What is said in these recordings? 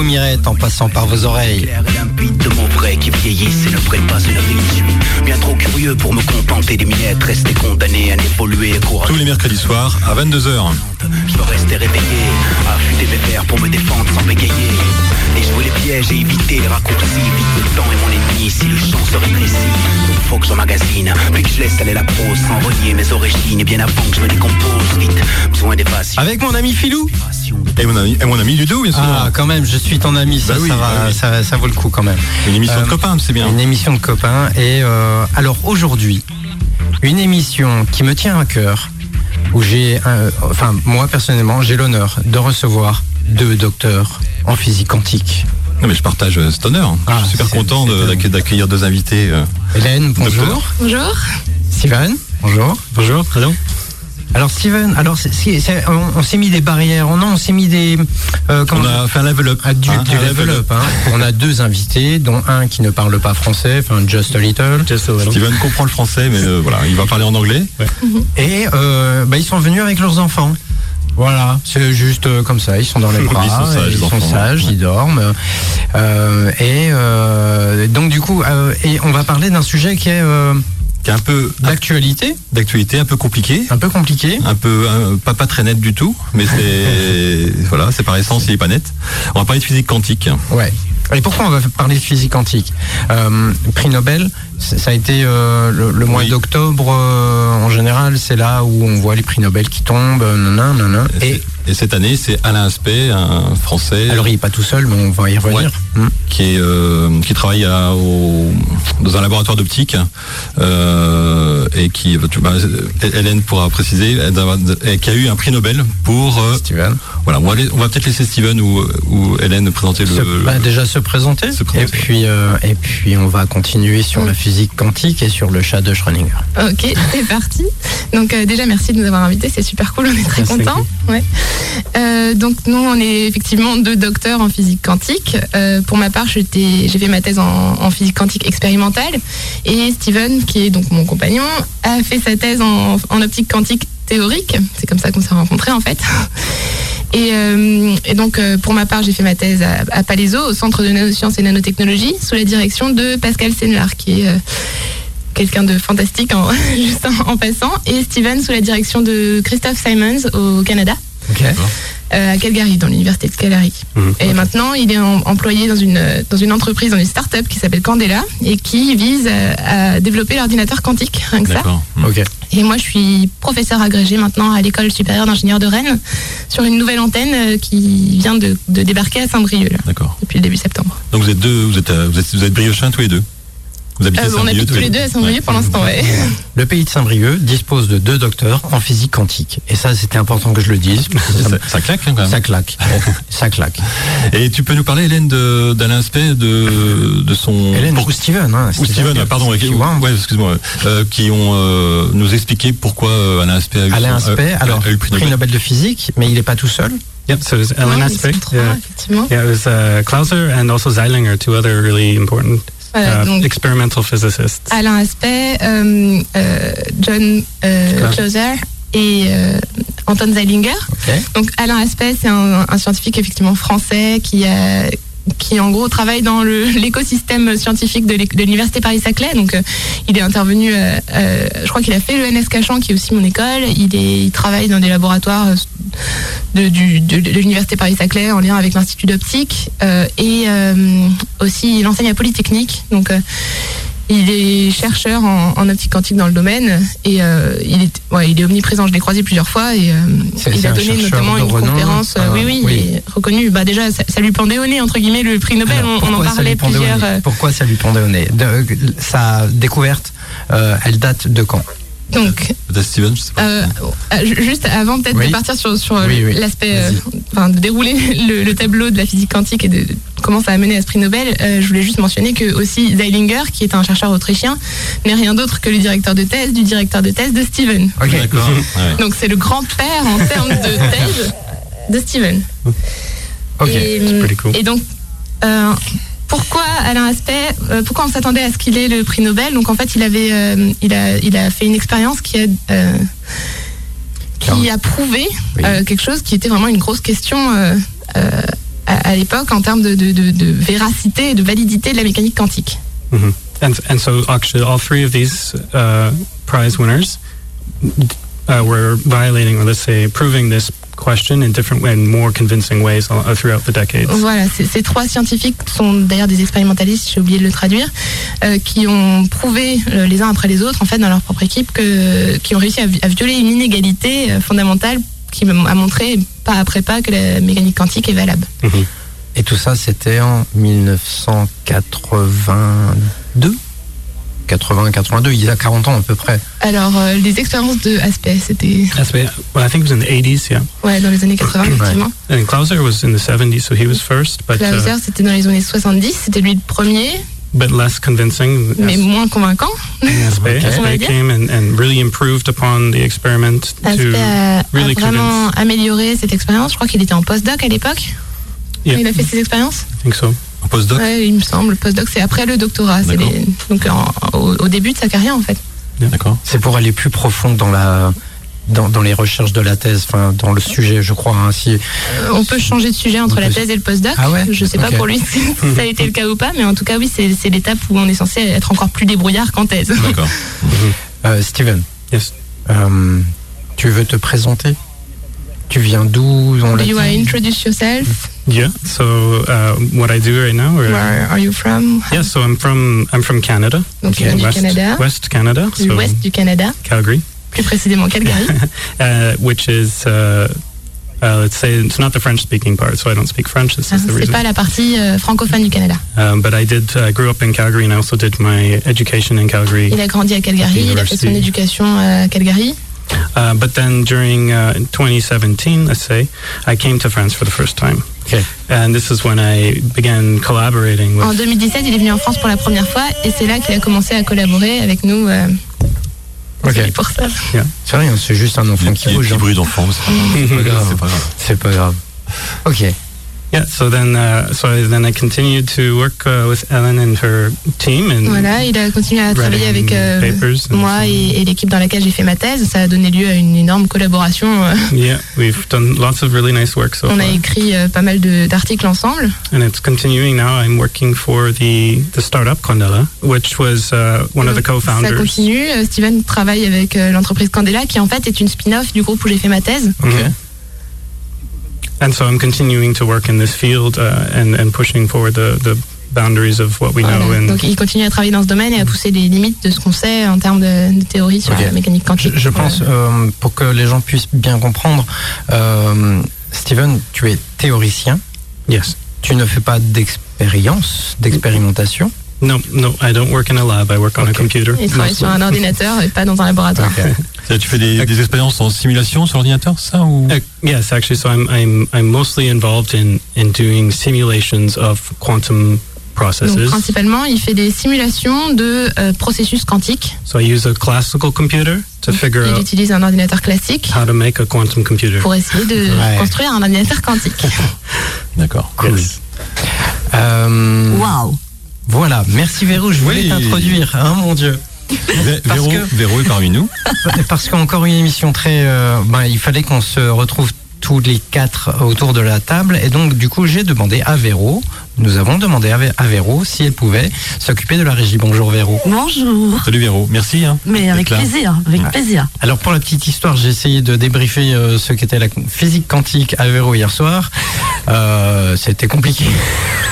vos mirettes en passant par vos oreilles. clair et limpide de mots vrais qui vieillissent et ne prennent pas une suis bien trop curieux pour me contenter des miettes, rester condamné à n'évoluer courageux. Tous les mercredis soirs à 22h. Je peux rester réveillé, affûter mes verres pour me défendre sans bégayer. Déjouer les pièges et éviter les raccourcis. Vite le temps est mon ennemi si le champ se rétrécit. Faut que j'emmagasine, puis que je laisse aller la prose sans renier mes origines. Et bien avant que je me décompose, vite, besoin d'évasion. Avec mon ami Filou Et mon ami, et mon ami Ludo, bien sûr. Ah, quand même, je suis ton ami, ça, Bah oui, ça, va- bah oui. ça, ça vaut le coup quand même. Une émission Euh, de copains, c'est bien. Une émission de copains. Et euh, alors aujourd'hui, une émission qui me tient à cœur, où j'ai, un- enfin moi personnellement, j'ai l'honneur de recevoir deux docteurs en physique quantique. Non, mais je partage euh, cet honneur. Ah, je suis super content d'accueillir deux invités. euh. Hélène, bonjour. Docteur. Bonjour. Steven, bonjour. Bonjour, hello. Alors Steven, alors on, on s'est mis des barrières, non, on s'est mis des, euh, On a fait un level up. Ah, du, hein, du un level up. hein. On a deux invités, dont un qui ne parle pas français, enfin just a little. Just a little. Steven comprend le français, mais euh, voilà, il va parler en anglais. Et euh, bah, ils sont venus avec leurs enfants. Voilà, c'est juste comme ça, ils sont dans les bras, Ils sont sages, ils sont sages, ouais. ils dorment. Euh, et euh, donc du coup, euh, et on va parler d'un sujet qui est euh, Qui est un peu d'actualité, d'actualité, un peu compliqué. un peu compliqué. Un peu un- pas, pas très net du tout, mais c'est voilà, c'est par essence, il est pas net. On va parler de physique quantique. Ouais. Et pourquoi on va parler de physique quantique? Euh, Prix Nobel, ça a été euh, le, le mois Oui. d'octobre euh, en général, c'est là où on voit les prix Nobel qui tombent, nanana, nanana. Et, Et et cette année, c'est Alain Aspect, un Français alors il est pas tout seul, mais on va y revenir. Ouais. Hmm. qui est euh, qui travaille à- au, dans un laboratoire d'optique euh, et qui bah, Hélène pourra préciser et qui a eu un prix Nobel pour euh, Steven. voilà on va, peut-être laisser Steven ou, ou Hélène présenter le, Se- le- bah, déjà se présenter, Se et présenter. puis euh, et puis on va continuer sur la physique quantique et sur le chat de Schrödinger. Ok, c'est parti. Donc euh, déjà merci de nous avoir invités, c'est super cool, on est très contents. Ouais. Euh, donc nous on est effectivement deux docteurs en physique quantique. Euh, pour ma part j'ai fait ma thèse en, en physique quantique expérimentale et Steven qui est donc mon compagnon a fait sa thèse en, en optique quantique théorique. C'est comme ça qu'on s'est rencontrés en fait. Et, euh, et donc, euh, pour ma part, j'ai fait ma thèse à, Palaiso, au Centre de nanosciences et nanotechnologie, sous la direction de Pascal Senlar, qui est euh, quelqu'un de fantastique, juste en passant, et Steven, sous la direction de Christophe Simons au Canada, Euh, à Calgary, dans l'université de Calgary. Mhm. Et maintenant, il est en- employé dans une, dans une entreprise, dans une start-up qui s'appelle Candela, et qui vise à, à développer l'ordinateur quantique, rien que ça. d'accord Ok. Et moi, je suis professeur agrégé maintenant à l'école supérieure d'ingénieurs de Rennes sur une nouvelle antenne euh, qui vient de, de débarquer à Saint-Brieuc d'accord depuis le début septembre. donc vous êtes deux vous êtes euh, vous êtes, vous êtes briochins tous les deux vous habitez Euh, on Saint-Brieuc habite tous les deux à Saint-Brieuc pour l'instant, ouais. Le pays de Saint-Brieuc dispose de deux docteurs en physique quantique. Et ça, c'était important que je le dise. ça, claque hein, quand même ça claque. ça claque. et tu peux nous parler Hélène de- d'Alain Aspect de, de son Hélène pour- ou Steven. Hein, ou Steven, ouais, pardon, ouais, ouais, excuse-moi, euh, qui ont euh, nous expliqué pourquoi euh, Alain Aspect a eu, Alain son- Aspect, a- alors a eu le prix prix Nobel. Nobel de physique, mais il n'est pas tout seul. Yep, so it's Ellen ils Aspect. Yeah. effectivement. yeah, it was uh, Clauser and also Zeilinger, two other really important Voilà, uh, donc experimental physicists. Alain Aspect, euh, euh, John euh. Clauser et euh, Anton Zeilinger. Ok. Donc Alain Aspect, c'est un, un scientifique effectivement français qui a qui en gros travaille dans l'écosystème scientifique de l'université Paris-Saclay. Donc euh, il est intervenu, euh, euh, je crois qu'il a fait le NS Cachan qui est aussi mon école. Il, travaille dans des laboratoires de, de- l'université Paris-Saclay en lien avec l'Institut d'optique et aussi il enseigne à Polytechnique. Donc il est chercheur en, en optique quantique dans le domaine et euh, il, est, ouais, il est omniprésent. Je l'ai croisé plusieurs fois et euh, il a donné notamment une renom. conférence. euh, Ah, oui, oui, oui. il est reconnu. Bah, déjà, ça, ça lui pendait au nez, entre guillemets, le prix Nobel. Alors, on, on en parlait plusieurs. euh, Pourquoi ça lui pendait au nez? De- Sa découverte, elle date de quand? Donc, Peut-être Steven, je sais pas. euh, euh, ju- juste avant peut-être Oui. de partir sur, sur euh, Oui, oui. l'aspect, euh, enfin de dérouler le, le tableau de la physique quantique et de, de comment ça a mené à ce prix Nobel, euh, je voulais juste mentionner que aussi Zeilinger, qui est un chercheur autrichien, n'est rien d'autre que le directeur de thèse du directeur de thèse de Steven. Ok. D'accord. ouais. Donc c'est le grand-père en termes de thèse de Steven. Ok. Et, pretty cool. et donc, euh, pourquoi Alain Aspect euh, Pourquoi on s'attendait à ce qu'il ait le prix Nobel Donc en fait, il avait, euh, il a, il a fait une expérience qui a euh, qui a prouvé Oui. euh, quelque chose qui était vraiment une grosse question euh, euh, à, à l'époque en termes de, de- de- de véracité et de validité de la mécanique quantique. hmm And and so actually, all three of these uh, prize winners uh, were violating, or let's say, proving this question in different and more convincing ways uh, throughout the decades. Voilà, ces, trois scientifiques sont d'ailleurs des expérimentalistes, j'ai oublié de le traduire, euh, qui ont prouvé euh, les uns après les autres, en fait, dans leur propre équipe, que, qui ont réussi à, vi- à violer une inégalité euh, fondamentale qui a montré pas après pas que la mécanique quantique est valable. Et tout ça, c'était en 1982 80, 82, il y a 40 ans à peu près. Alors, euh, les expériences de Aspect, c'était why, well, I think it was in the 80s, yeah. ouais, dans les années 80, effectivement. And Clauser was in the 70s, so he was first, but Clauser, uh, c'était dans les années 70, c'était lui le premier, but less convincing. mais As- moins convaincant. Aspect, Aspect came and, and really improved upon the experiment Aspect to a, a really vraiment convince. amélioré cette expérience. Je crois qu'il était en postdoc à l'époque. Yeah. Il a fait ses expériences. I think so. Un postdoc Ouais, il me semble. Postdoc, c'est après le doctorat. C'est les- donc en- au, au début de sa carrière, en fait. D'accord. C'est pour aller plus profond dans la dans, dans les recherches de la thèse, enfin dans le sujet, je crois. hein, si- Euh, on peut changer de sujet entre la thèse et le postdoc. Ah ouais Je sais pas pour lui si ça a été le cas ou pas, mais en tout cas, oui, c'est c'est l'étape où on est censé être encore plus débrouillard qu'en thèse. D'accord. Euh, Steven, Yes. euh, tu veux te présenter? Tu viens d'où on l'a Do you want to dit introduce yourself? Yeah. So uh, what I do right now, or, Where are you from? yeah. So I'm from I'm from Canada. Donc, vient du West, Canada, West Canada. So l'ouest du Canada, Calgary, plus précisément Calgary. uh, which is uh, uh, let's say it's not the French-speaking part, so I don't speak French. This Ah, is the reason. pas la partie euh, francophone du Canada. Um, but I did uh, grew up in Calgary, and I also did my education in Calgary. Il a grandi à Calgary, il a fait son éducation à Calgary. Uh, but then during uh, 2017, let's say, I came to France for the first time. Ok. And this is when I began collaborating with En 2017, il est venu en France pour la première fois et c'est là qu'il a commencé à collaborer avec nous. euh, Ok. c'est pour ça. C'est rien, c'est juste un enfant qui Petit, bouge. petit hein. bruit d'enfant, mais c'est pas grave. C'est pas grave. C'est pas grave. C'est pas grave. Ok. Yeah, so then, uh, so then I continued to work uh, with Ellen and her team, and Voilà, il a continué à travailler avec euh, moi et, et l'équipe dans laquelle j'ai fait ma thèse. Ça a donné lieu à une énorme collaboration. euh, yeah, we've done lots of really nice work so On far, a écrit euh, pas mal d'articles ensemble. and it's continuing now. I'm working for the the startup Condela, which was uh, one of the Ça co-founders. continue. Euh, Steven travaille avec euh, l'entreprise Candela qui en fait est une spin-off du groupe où j'ai fait ma thèse. Mhm. And so I'm continuing to work in this field uh, and and pushing forward the the boundaries of what we know. Voilà. And Donc il continue à travailler dans ce domaine et à pousser les limites de ce qu'on sait en termes de, de théorie sur la mécanique Je, quantique. je pense, euh, pour que les gens puissent bien comprendre, euh, Steven, tu es théoricien, yes, tu ne fais pas d'expérience, d'expérimentation. No, no, I don't work in a lab. I work on a Ok. computer. Il travaille sur un ordinateur et pas dans un laboratoire. C'est- Tu fais des, des expériences en simulation sur l'ordinateur, ça ou? Uh, yes, actually. So I'm I'm I'm mostly involved in in doing simulations of quantum Donc processes. principalement, il fait des simulations de euh, processus quantiques. So I use a classical computer to figure Il out utilise un ordinateur classique how to make a quantum computer. pour essayer de Ouais. construire un ordinateur quantique. D'accord. Cool. Yes. Euh, Waouh Voilà, merci Véro, je voulais Oui. t'introduire, hein, mon Dieu. Vé- Véro, que- Véro est parmi nous. Parce qu'encore une émission très... euh, ben, il fallait qu'on se retrouve tous les quatre autour de la table. Et donc, du coup, j'ai demandé à Véro, nous avons demandé à Vé- à Véro si elle pouvait s'occuper de la régie. Bonjour Véro. Bonjour Salut Véro, merci. Hein, Mais avec plaisir, avec plaisir. Alors pour la petite histoire, j'ai essayé de débriefer euh, ce qu'était la physique quantique à Véro hier soir. Euh, C'était compliqué.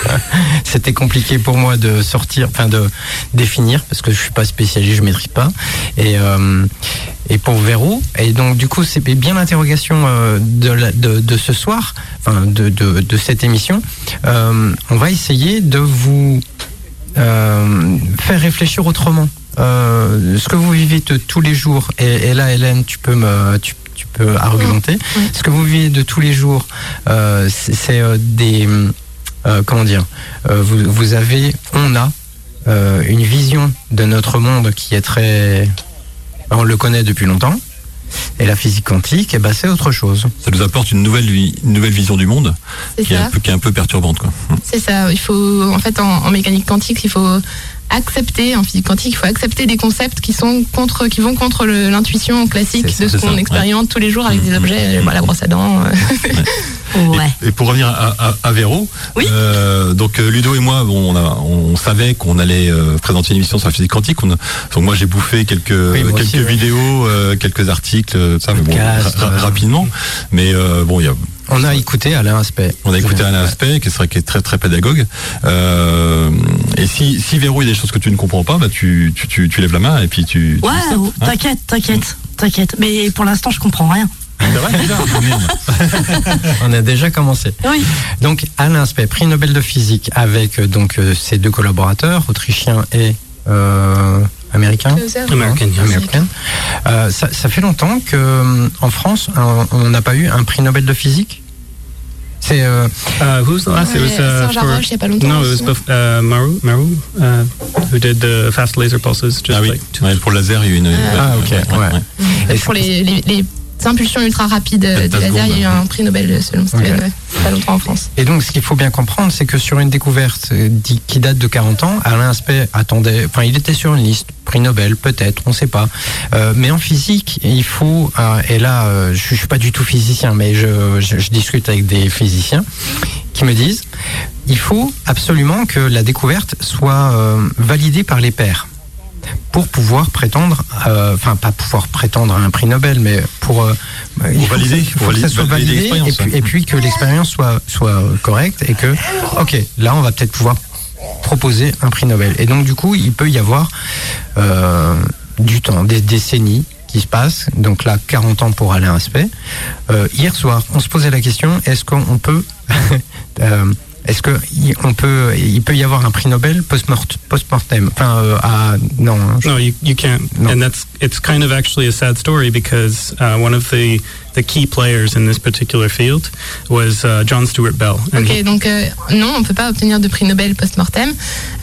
C'était compliqué pour moi de sortir, enfin de définir, parce que je suis pas spécialiste, je maîtrise pas. Et, euh, et pour Véro, et donc du coup c'est bien l'interrogation euh, de, la- de, de ce soir, enfin de, de, de cette émission. Euh, on va essayer de vous euh, faire réfléchir autrement. Euh, ce que vous vivez de tous les jours, et, et là Hélène, tu peux me, tu, tu peux argumenter. Oui. Ce que vous vivez de tous les jours, euh, c'est des, euh, comment dire, euh, vous, vous avez, on a euh, une vision de notre monde qui est très, on le connaît depuis longtemps, Et la physique quantique, eh ben, c'est autre chose. Ça nous apporte une nouvelle, une nouvelle vision du monde qui est, un peu, qui est un peu perturbante. C'est ça. Il faut, en fait, en, en mécanique quantique, il faut accepter, en physique quantique, il faut accepter des concepts qui sont contre, qui vont contre l'intuition classique ça, de ce qu'on expérimente tous les jours avec des Mhm. objets, bon, la brosse à dents. euh. Ouais. Et, et pour revenir à, à, à Véro, Oui. euh, donc euh, Ludo et moi, bon, on, a- on savait qu'on allait euh, présenter une émission sur la physique quantique. On a- donc moi j'ai bouffé quelques Oui, moi quelques aussi, ouais. vidéos, euh, quelques articles, ça, mais bon, Podcast, ra- ra- euh. rapidement. Mais euh, bon, il y a On a écouté Alain Aspect. On a écouté Alain Aspect, qui est vrai qui est très très pédagogue. Euh, et si si Véro il y a des choses que tu ne comprends pas, bah tu tu, tu, tu lèves la main et puis tu. tu Ouais, oh, hein. t'inquiète, t'inquiète, t'inquiète. Mais pour l'instant, je comprends rien. Vrai. On a déjà commencé. Oui. Donc Alain Aspect, prix Nobel de physique avec euh, donc euh, ses deux collaborateurs, autrichiens et euh, américains. American. American. Euh, ça, ça fait longtemps que euh, en France, on n'a pas eu un prix Nobel de physique? C'est euh, Uh, who's the last? Ouais, it was uh, Serge for, Haroche, il y a pas longtemps no, it was uh, Maru, Maru, uh, who did the fast laser pulses. Just Ah oui, like two- ouais, pour le laser, il y a eu une. Ah, ok, ouais. Et pour les, les, les impulsions ultra lasers, il y a eu secondes. un prix Nobel selon Steven, Ok. ouais, pas longtemps en France. Et donc, ce qu'il faut bien comprendre, c'est que sur une découverte euh, qui date de 40 ans, Alain Aspect attendait, enfin, il était sur une liste, prix Nobel, peut-être, on ne sait pas. Euh, mais en physique, il faut, euh, et là, euh, je, ne suis pas du tout physicien, mais je, je- je discute avec des physiciens qui me disent, il faut absolument que la découverte soit validée par les pairs pour pouvoir prétendre, euh, enfin pas pouvoir prétendre à un prix Nobel, mais pour, euh, il faut que valider, faut que ça soit validé et l'expérience, puis, ouais. et puis que l'expérience soit soit correcte et que ok là on va peut-être pouvoir proposer un prix Nobel et donc du coup il peut y avoir euh, du temps, des décennies qui se passent, donc là 40 ans pour Alain Aspect. Euh, hier soir, on se posait la question est-ce qu'on peut euh, est-ce que on peut il peut y avoir un prix Nobel post-mort- post-mortem? Enfin euh, à non hein, je- No, you, you can't. And that's it's kind of actually a sad story because uh, one of the the key players in this particular field was uh, John Stuart Bell. Ok, he- donc euh, non, on peut pas obtenir de prix Nobel post-mortem.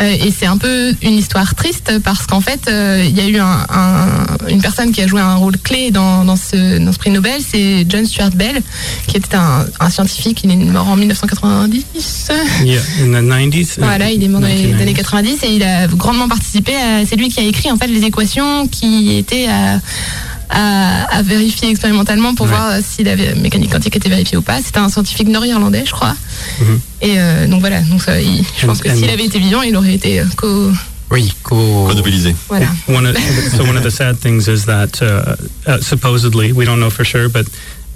Euh, et c'est un peu une histoire triste parce qu'en fait, euh, il y a eu un, un- une personne qui a joué un rôle clé dans, dans, ce, dans ce prix Nobel, c'est John Stuart Bell, qui était un, un scientifique, il est mort en 1990. yeah, in the 90s. Voilà, il est mort dans les 1990s. années 90 et il a grandement participé. C'est lui qui a écrit en fait les équations qui à, à, à vérifier expérimentalement pour Ouais. voir si la mécanique quantique était vérifiée ou pas. C'était un scientifique nord-irlandais, je crois. Mhm. Et euh, donc voilà, donc ça, il- je pense que And- s'il avait été vivant, il aurait été euh, co. oui qu'au- Remobilisé. Voilà. One of, so one of the sad things is that uh, uh, supposedly we don't know for sure, but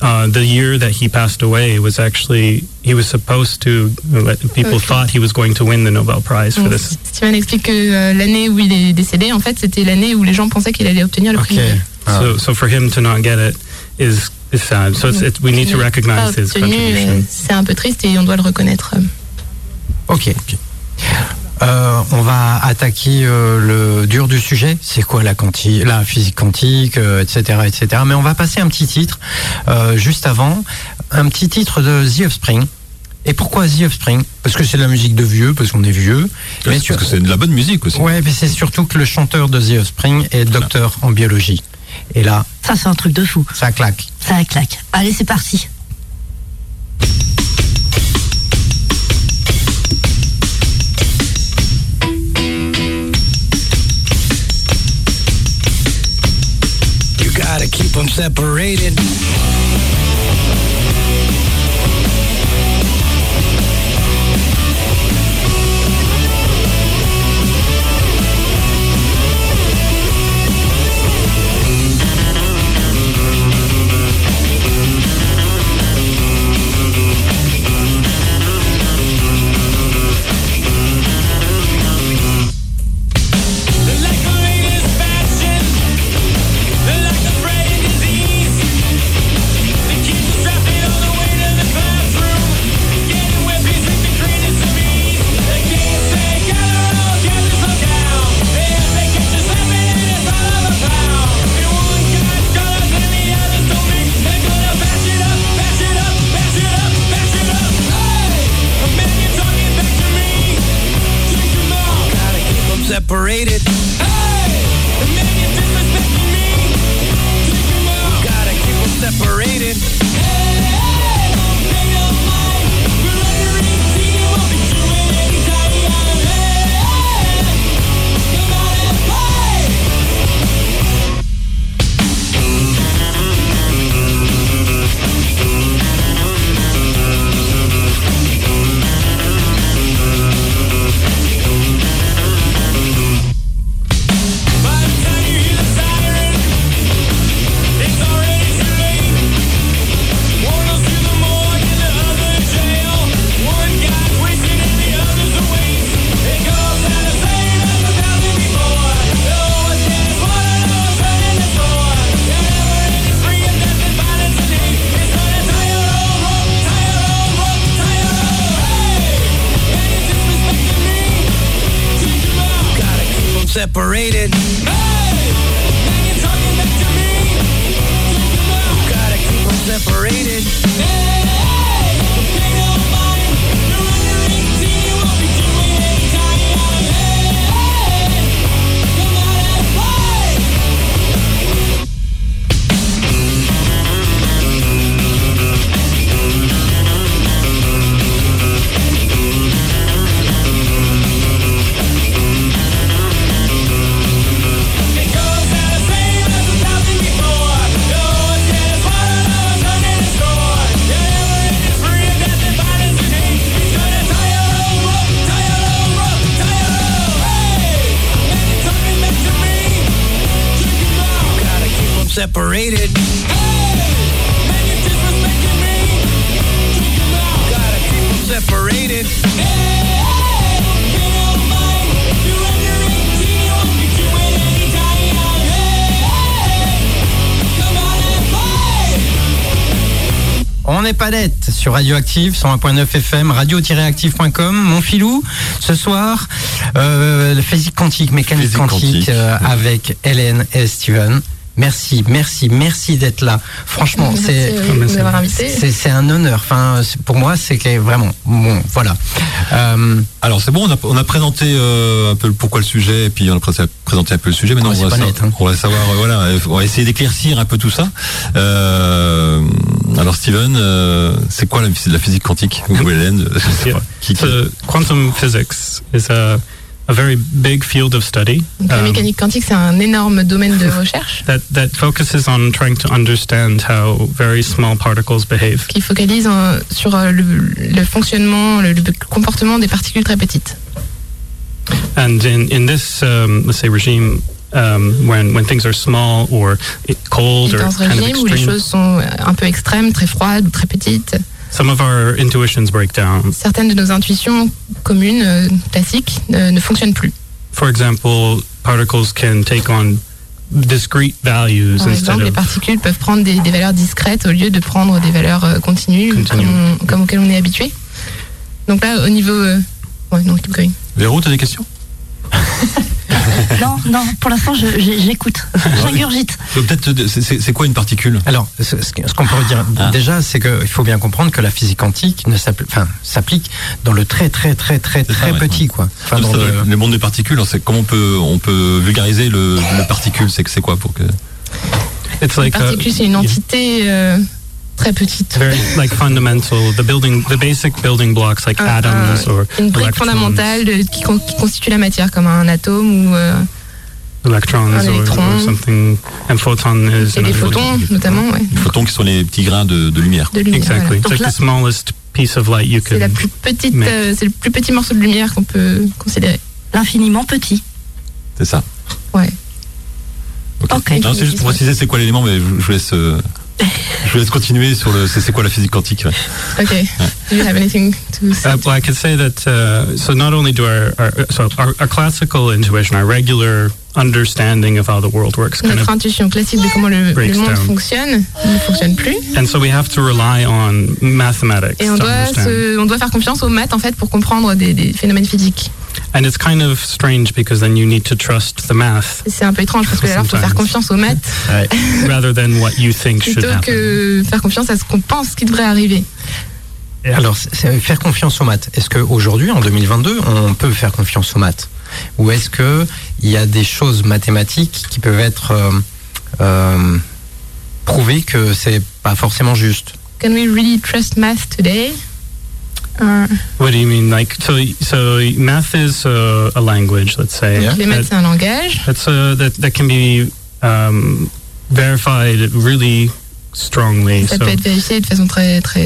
uh, the year that he passed away was actually he was supposed to. uh, People Okay. thought he was going to win the Nobel Prize for Donc, this. Steven explique que euh, l'année où il est décédé, en fait, c'était l'année où les gens pensaient qu'il allait obtenir le prix ok Nobel. Ah. So, so for him to not get it is is sad. So it's, it, we need to recognize pas his obtenu, euh, contribution. C'est un peu triste et on doit le reconnaître. Ok. Euh, on va attaquer euh, le dur du sujet. C'est quoi la, quanti la physique quantique, euh, etc., etc. Mais on va passer un petit titre euh, juste avant, un petit titre de The Offspring. Et pourquoi The Offspring? Parce que c'est de la musique de vieux, parce qu'on est vieux. Mais Parce sur- que c'est de la bonne musique aussi. Ouais, mais c'est surtout que le chanteur de The Offspring est docteur en biologie. Et là, Ça, c'est un truc de fou. ça claque. Ça claque. Allez, c'est parti. Keep them separated. Dette sur Radioactive, 101.9 FM, radio-active.com. Mon filou, ce soir, euh, physique quantique, mécanique Physique quantique, quantique. euh, avec Hélène et Steven. Merci, merci, merci d'être là. Franchement, c'est c'est c'est un honneur. Enfin, pour moi, c'est vraiment bon. Voilà. Euh, Alors c'est bon, on a, on a présenté euh, un peu le pourquoi le sujet, et puis on a pré- présenté un peu le sujet. Maintenant, Ouais, on, va net, hein. on va savoir, euh, voilà, on va essayer d'éclaircir un peu tout ça. Euh, alors Steven, euh, c'est quoi la, la physique quantique? Ou Hélène, je sais Yeah. pas. Qui- So quantum physics is a, a very big field of study Donc, la um, mécanique quantique, c'est un énorme domaine de recherche that, that focuses on trying to understand how very small particles behave. qui focalise euh, sur euh, le, le fonctionnement, le, le comportement des particules très petites. And in, in this, um, let's say, regime, um, when, when things are small or cold Et or dans ce kind of régime où les extreme, choses sont un peu extrêmes, très froides ou très petites, some of our intuitions break down. certaines de nos intuitions communes, euh, classiques, euh, ne fonctionnent plus. For example, particles can take on discrete values Par instead exemple, les of particules peuvent prendre des, des valeurs discrètes au lieu de prendre des valeurs euh, continues. Comme, auxquelles on est habitué. Donc là, au niveau... euh, ouais, non, keep going. Véro, t'as des questions? Non, non, pour l'instant, j'écoute. J'ingurgite. Peut-être, c'est- quoi une particule? Alors, ce, ce que- ce qu'on peut dire Ah. déjà, c'est qu'il faut bien comprendre que la physique quantique ne s'appli- enfin, s'applique dans le très, très, très, très, très ouais. petit, quoi. Enfin, dans Ça, le- Le monde des particules, c'est comment on peut, on peut vulgariser le, le particule C'est c'est quoi pour que Une particule, c'est une entité euh, très petite. very like fundamental the building the basic building blocks like Un- atoms un- or une brique electrons, fondamentale de- qui, con- qui constitue la matière, comme un atome ou euh, electrons un or, électron. or something and photon is et des another- photons, notamment, ouais, les photons qui sont les petits grains de, de lumière de lumière. exactly voilà. it's Donc like là- the smallest piece of light you C'est la can plus petite, euh, c'est le plus petit morceau de lumière qu'on peut considérer. L'infiniment petit. C'est ça. Ouais. Ok. Non, c'est juste pour préciser c'est quoi l'élément, mais je, je vous laisse, euh, je vous laisse continuer sur le. C'est quoi la physique quantique ouais. Ok. Do you have anything to say? Uh, well, I could say that. Uh, so not only do our, our so our, our classical intuition, our regular understanding of how the world works, kind Notre of, intuition classique de comment le, le monde down. fonctionne ne fonctionne plus. and so we have to rely on mathematics Et on to doit, se- on doit faire confiance aux maths en fait pour comprendre des, des phénomènes physiques. And it's kind of strange because then you need to trust the math Et C'est un peu étrange parce que alors il faut faire confiance aux maths rather than what you think should plutôt happen. que faire confiance à ce qu'on pense qui devrait arriver. Alors, faire confiance aux maths. Est-ce qu'aujourd'hui, en 2022, on peut faire confiance aux maths? Ou est-ce qu'il y a des choses mathématiques qui peuvent être euh, euh, prouvées que c'est pas forcément juste? Can we really trust math today? What do you mean? Like so? So math is uh, a language, let's say. Yeah. les maths c'est un langage. That's uh, that that can be um, verified really strongly. Ça so peut être vérifié de façon très très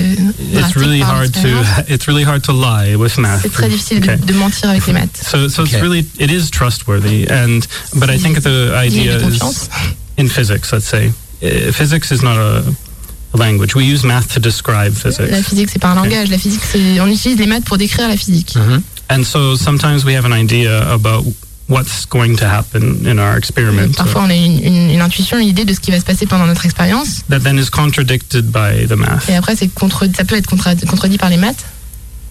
it's really hard to it's really hard to lie with math. C'est très difficile de- Okay. de, mentir avec les maths. So so Okay. it's really it is trustworthy, and but I think the Il idea is in physics. Let's say uh, physics is not a, a language. We use math to describe La physics. physique c'est pas un langage. La physique c'est on utilise les maths pour décrire la physique. And so sometimes we have an idea about what's going to happen in our experiment. Parfois on a une, une- une intuition, une idée de ce qui va se passer pendant notre expérience. that then is contradicted by the math. Et après c'est contre, ça peut être contra- contredit par les maths.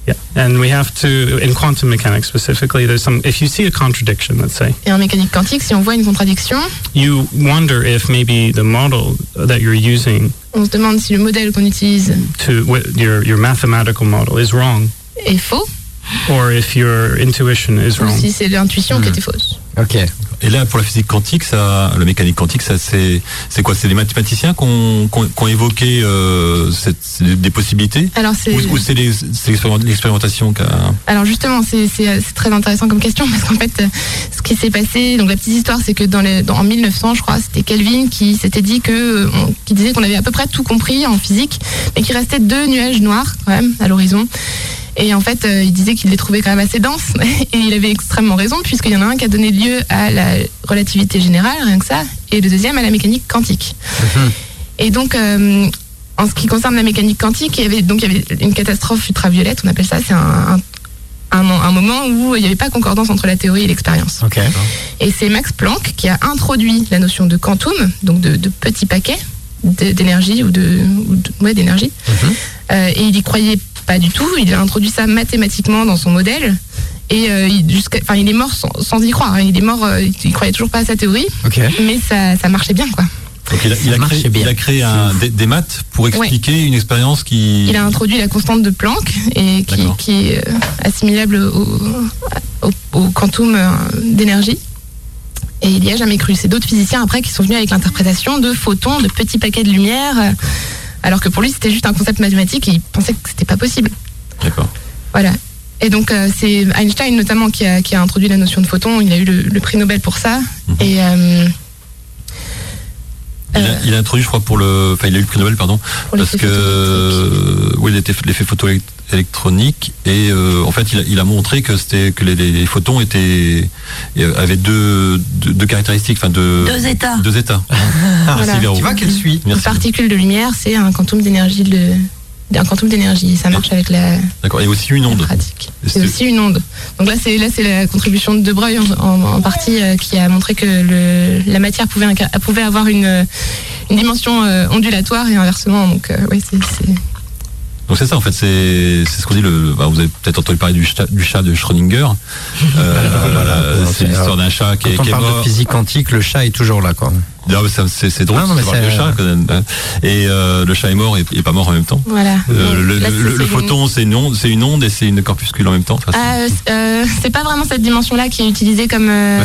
Yeah, and we have to in quantum mechanics specifically. There's some. If you see a contradiction, let's say, Et en mécanique quantique, si on voit une contradiction, you wonder if maybe the model that you're using on se demande si le modèle qu'on utilise to your your mathematical model is wrong, est faux or if your intuition is ou wrong. si c'est l'intuition qui Hmm. était fausse. Ok. Et là, pour la physique quantique, ça, la mécanique quantique, ça, c'est, c'est quoi? C'est les mathématiciens qui ont, évoqué euh, cette- des possibilités? Alors c'est Ou, ou c'est, l'expérimentation. Alors justement, c'est très intéressant comme question parce qu'en fait, ce qui s'est passé, donc la petite histoire, c'est que dans les, dans, en 1900, je crois, c'était Kelvin qui s'était dit que, euh, qui disait qu'on avait à peu près tout compris en physique, mais qu'il restait deux nuages noirs quand même à l'horizon. Et en fait, euh, il disait qu'il les trouvait quand même assez denses, et il avait extrêmement raison puisqu'il y en a un qui a donné lieu à la relativité générale, rien que ça, et le deuxième à la mécanique quantique. Et donc, euh, en ce qui concerne la mécanique quantique, il y avait donc il y avait une catastrophe ultraviolette, on appelle ça, c'est un, un, un- un moment où il n'y avait pas concordance entre la théorie et l'expérience. Et c'est Max Planck qui a introduit la notion de quantum, donc de, de petits paquets d'énergie ou de, ou de- ouais, d'énergie. Euh, et il y croyait pas du tout. Il a introduit ça mathématiquement dans son modèle. Et euh, il, jusqu'à- enfin, il est mort sans, sans y croire. hein. Il est mort, euh, il croyait toujours pas à sa théorie, Ok. mais ça, ça marchait bien, quoi. Donc il a, il créé, bien. il a créé un, des, des maths pour expliquer une expérience qui... Il a introduit la constante de Planck et qui, D'accord. qui est euh, assimilable au, au, au quantum euh, d'énergie. Et il y a jamais cru. C'est d'autres physiciens après qui sont venus avec l'interprétation de photons, de petits paquets de lumière, euh, alors que pour lui c'était juste un concept mathématique et il pensait que c'était pas possible. D'accord. Voilà. Et donc euh, c'est Einstein notamment qui a, qui a introduit la notion de photon. Il a eu le, le prix Nobel pour ça. Mhm. Et euh, Il a, Euh. il a introduit, je crois, pour le... Enfin, il a eu le prix Nobel, pardon, parce que... Oui, l'effet l'effet photoélectronique. Et euh, en fait, il a, il a montré que, c'était, que les, photons étaient, euh, avaient deux, deux, deux caractéristiques, enfin deux, Deux états. deux états. Voilà. Merci, Véro. Tu vois qu'elle suit. Une Merci. particule de lumière, c'est un quantum d'énergie de un quantum d'énergie. Ça marche avec la, D'accord. Et aussi une onde. pratique. C'est aussi une onde. Donc là, c'est là, c'est la contribution de De Broglie en, en- en partie euh, qui a montré que le, la matière pouvait, pouvait avoir une, une dimension euh, ondulatoire et inversement. Donc euh, oui, c'est- Donc c'est ça en fait, c'est ce qu'on dit. Le, bah, vous avez peut-être entendu parler du chat, du chat de Schrödinger. Euh, Voilà, c'est c'est- l'histoire d'un chat qui est, Quand on qui est parle de physique quantique, le chat est toujours là, quoi. C'est drôle. Ah, c'est le chat. quand même, hein. Et euh, le chat est mort et, et pas mort en même temps. voilà. Euh, le, là, photon, c'est une onde, c'est une onde et c'est une corpuscule en même temps. Euh, c'est pas vraiment cette dimension-là qui est utilisée comme. euh,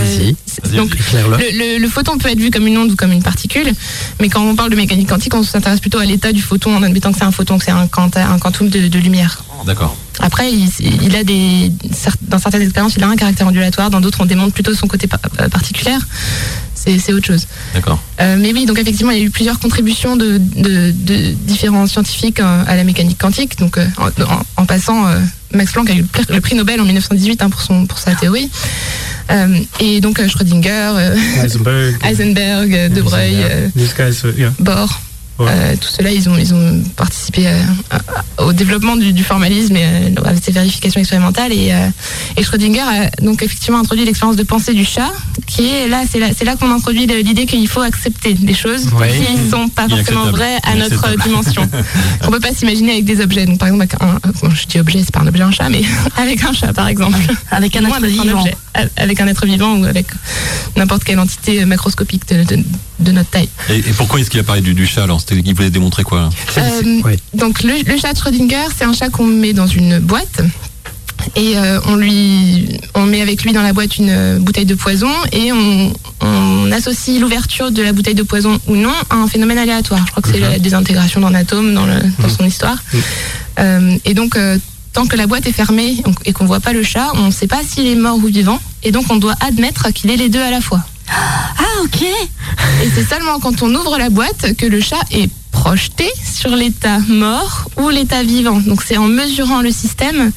donc. Le, le- le photon peut être vu comme une onde ou comme une particule, mais quand on parle de mécanique quantique, on s'intéresse plutôt à l'état du photon en admettant que c'est un photon, que c'est un, quanta- un quantum de, de lumière. D'accord. Après, il, il a des, dans certaines expériences, il a un caractère ondulatoire, dans d'autres, on démontre plutôt son côté par- particulier. C'est autre chose. D'accord. Euh, mais oui, donc effectivement, il y a eu plusieurs contributions de, de- de différents scientifiques euh, à la mécanique quantique. Donc, euh, en, en- en passant, euh, Max Planck a eu le prix- le prix Nobel en 1918 hein, pour, son, pour sa théorie. Euh, et donc, euh, Schrödinger, euh, Heisenberg, Heisenberg, euh, De Broglie, these guys, yeah. Bohr. Ouais. Euh, tout cela, ils ont, ils ont participé à- à- au développement du, du formalisme et euh, avec ses vérifications expérimentales. Et, euh, et Schrödinger a donc effectivement introduit l'expérience de pensée du chat, qui est là, c'est là, qu'on introduit l'idée qu'il faut accepter des choses Ouais. qui ne sont pas forcément vraies à notre dimension. On peut pas s'imaginer avec des objets. Donc par exemple, avec un, bon, je dis objet, c'est pas un objet un chat, mais avec un chat par exemple. Avec un être un vivant. objet. Avec un être vivant ou avec n'importe quelle entité macroscopique de, de- de notre taille. Et, et pourquoi est-ce qu'il a parlé du, du chat alors? C'était qu'il voulait démontrer quoi Euh, ouais. Donc le, le chat de Schrödinger, c'est un chat qu'on met dans une boîte et euh, on lui, on met avec lui dans la boîte une euh, bouteille de poison et on, on associe l'ouverture de la bouteille de poison ou non à un phénomène aléatoire. Je crois que c'est la désintégration d'un atome dans, le- dans son histoire. Euh, et donc euh, tant que la boîte est fermée et qu'on voit pas le chat, on ne sait pas s'il est mort ou vivant et donc on doit admettre qu'il est les deux à la fois. Ah, ok. Et c'est seulement quand on ouvre la boîte que le chat est projeté sur l'état mort ou l'état vivant. Donc c'est en mesurant le système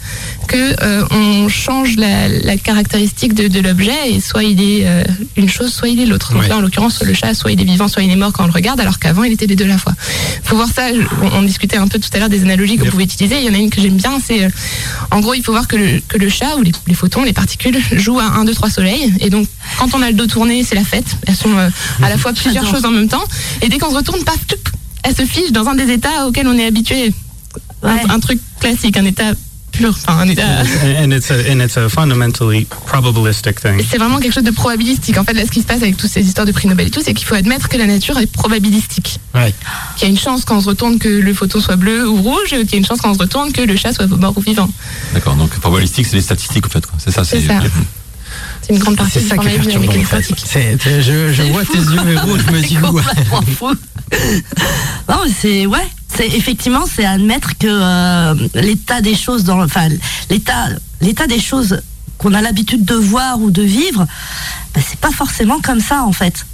que euh, on change la, la caractéristique de, de l'objet et soit il est euh, une chose, soit il est l'autre. Donc Ouais. là en l'occurrence le chat, soit il est vivant, soit il est mort quand on le regarde, alors qu'avant il était les deux à la fois. Faut voir ça. on, on discutait un peu tout à l'heure des analogies vous pouvez utiliser. Il y en a une que j'aime bien, c'est euh, en gros il faut voir que le, que le chat ou les, les photons, les particules jouent à 1, 2, 3 soleils. Et donc quand on a le dos tourné, c'est la fête. Elles sont à la fois plusieurs choses en même temps. Et dès qu'on se retourne, paf, tuc, elles se figent dans un des états auxquels on est habitué. Un, Ouais. un truc classique, un état pur. Enfin, un état. and, it's a and it's a fundamentally probabilistic thing. C'est vraiment quelque chose de probabilistique. En fait, là, ce qui se passe avec toutes ces histoires de prix Nobel et tout, c'est qu'il faut admettre que la nature est probabilistique. Ouais. Qu'il y a une chance quand on se retourne que le photon soit bleu ou rouge, qu'il y a une chance quand on se retourne que le chat soit mort ou vivant. D'accord. Donc probabilistique, c'est les statistiques en fait. quoi. C'est ça. C'est. C'est une grande partie C'est du ça qui est formalisme de la mécanique. C'est- je, je vois tes yeux rouges, je me dis. Non, c'est ouais, c'est effectivement c'est admettre que euh, l'état des choses dans enfin l'état l'état des choses qu'on a l'habitude de voir ou de vivre, bah, c'est pas forcément comme ça en fait.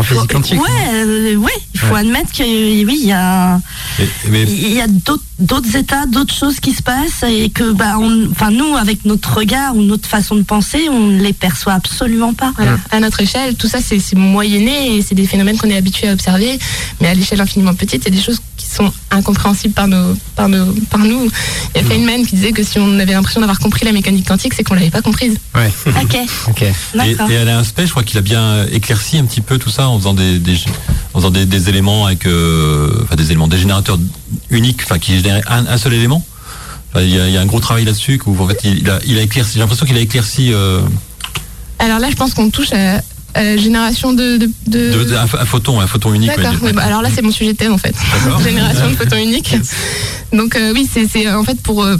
En physique quantique. Ouais, euh, ouais, il faut Ouais. admettre que oui, il y a Mais, il y a d'autres d'autres états, d'autres choses qui se passent et que bah on, enfin nous avec notre regard ou notre façon de penser, on ne les perçoit absolument pas. Voilà. À notre échelle, tout ça, c'est c'est moyenné et c'est des phénomènes qu'on est habitué à observer. Mais à l'échelle infiniment petite, il y a des choses sont incompréhensibles par, nos, par, nos, par nous. Il y a Feynman qui disait que si on avait l'impression d'avoir compris la mécanique quantique, c'est qu'on l'avait pas comprise. Ouais. Ok, Ok. Et, et Alain Aspect, je crois qu'il a bien éclairci un petit peu tout ça en faisant des, des- en faisant des, des éléments avec, euh, enfin des éléments, des générateurs uniques, enfin qui généraient un, un seul élément. Enfin, Il y, a, il y a un gros travail là-dessus fait il, il a, il a éclairci. J'ai l'impression qu'il a éclairci euh, Alors là, je pense qu'on touche à, la génération de... de, de- de- de- un, un photon, un photon unique. D'accord. ouais, bah, alors là, c'est mon sujet de thème en fait. Génération de photons uniques. Donc euh, oui, c'est en fait pour euh,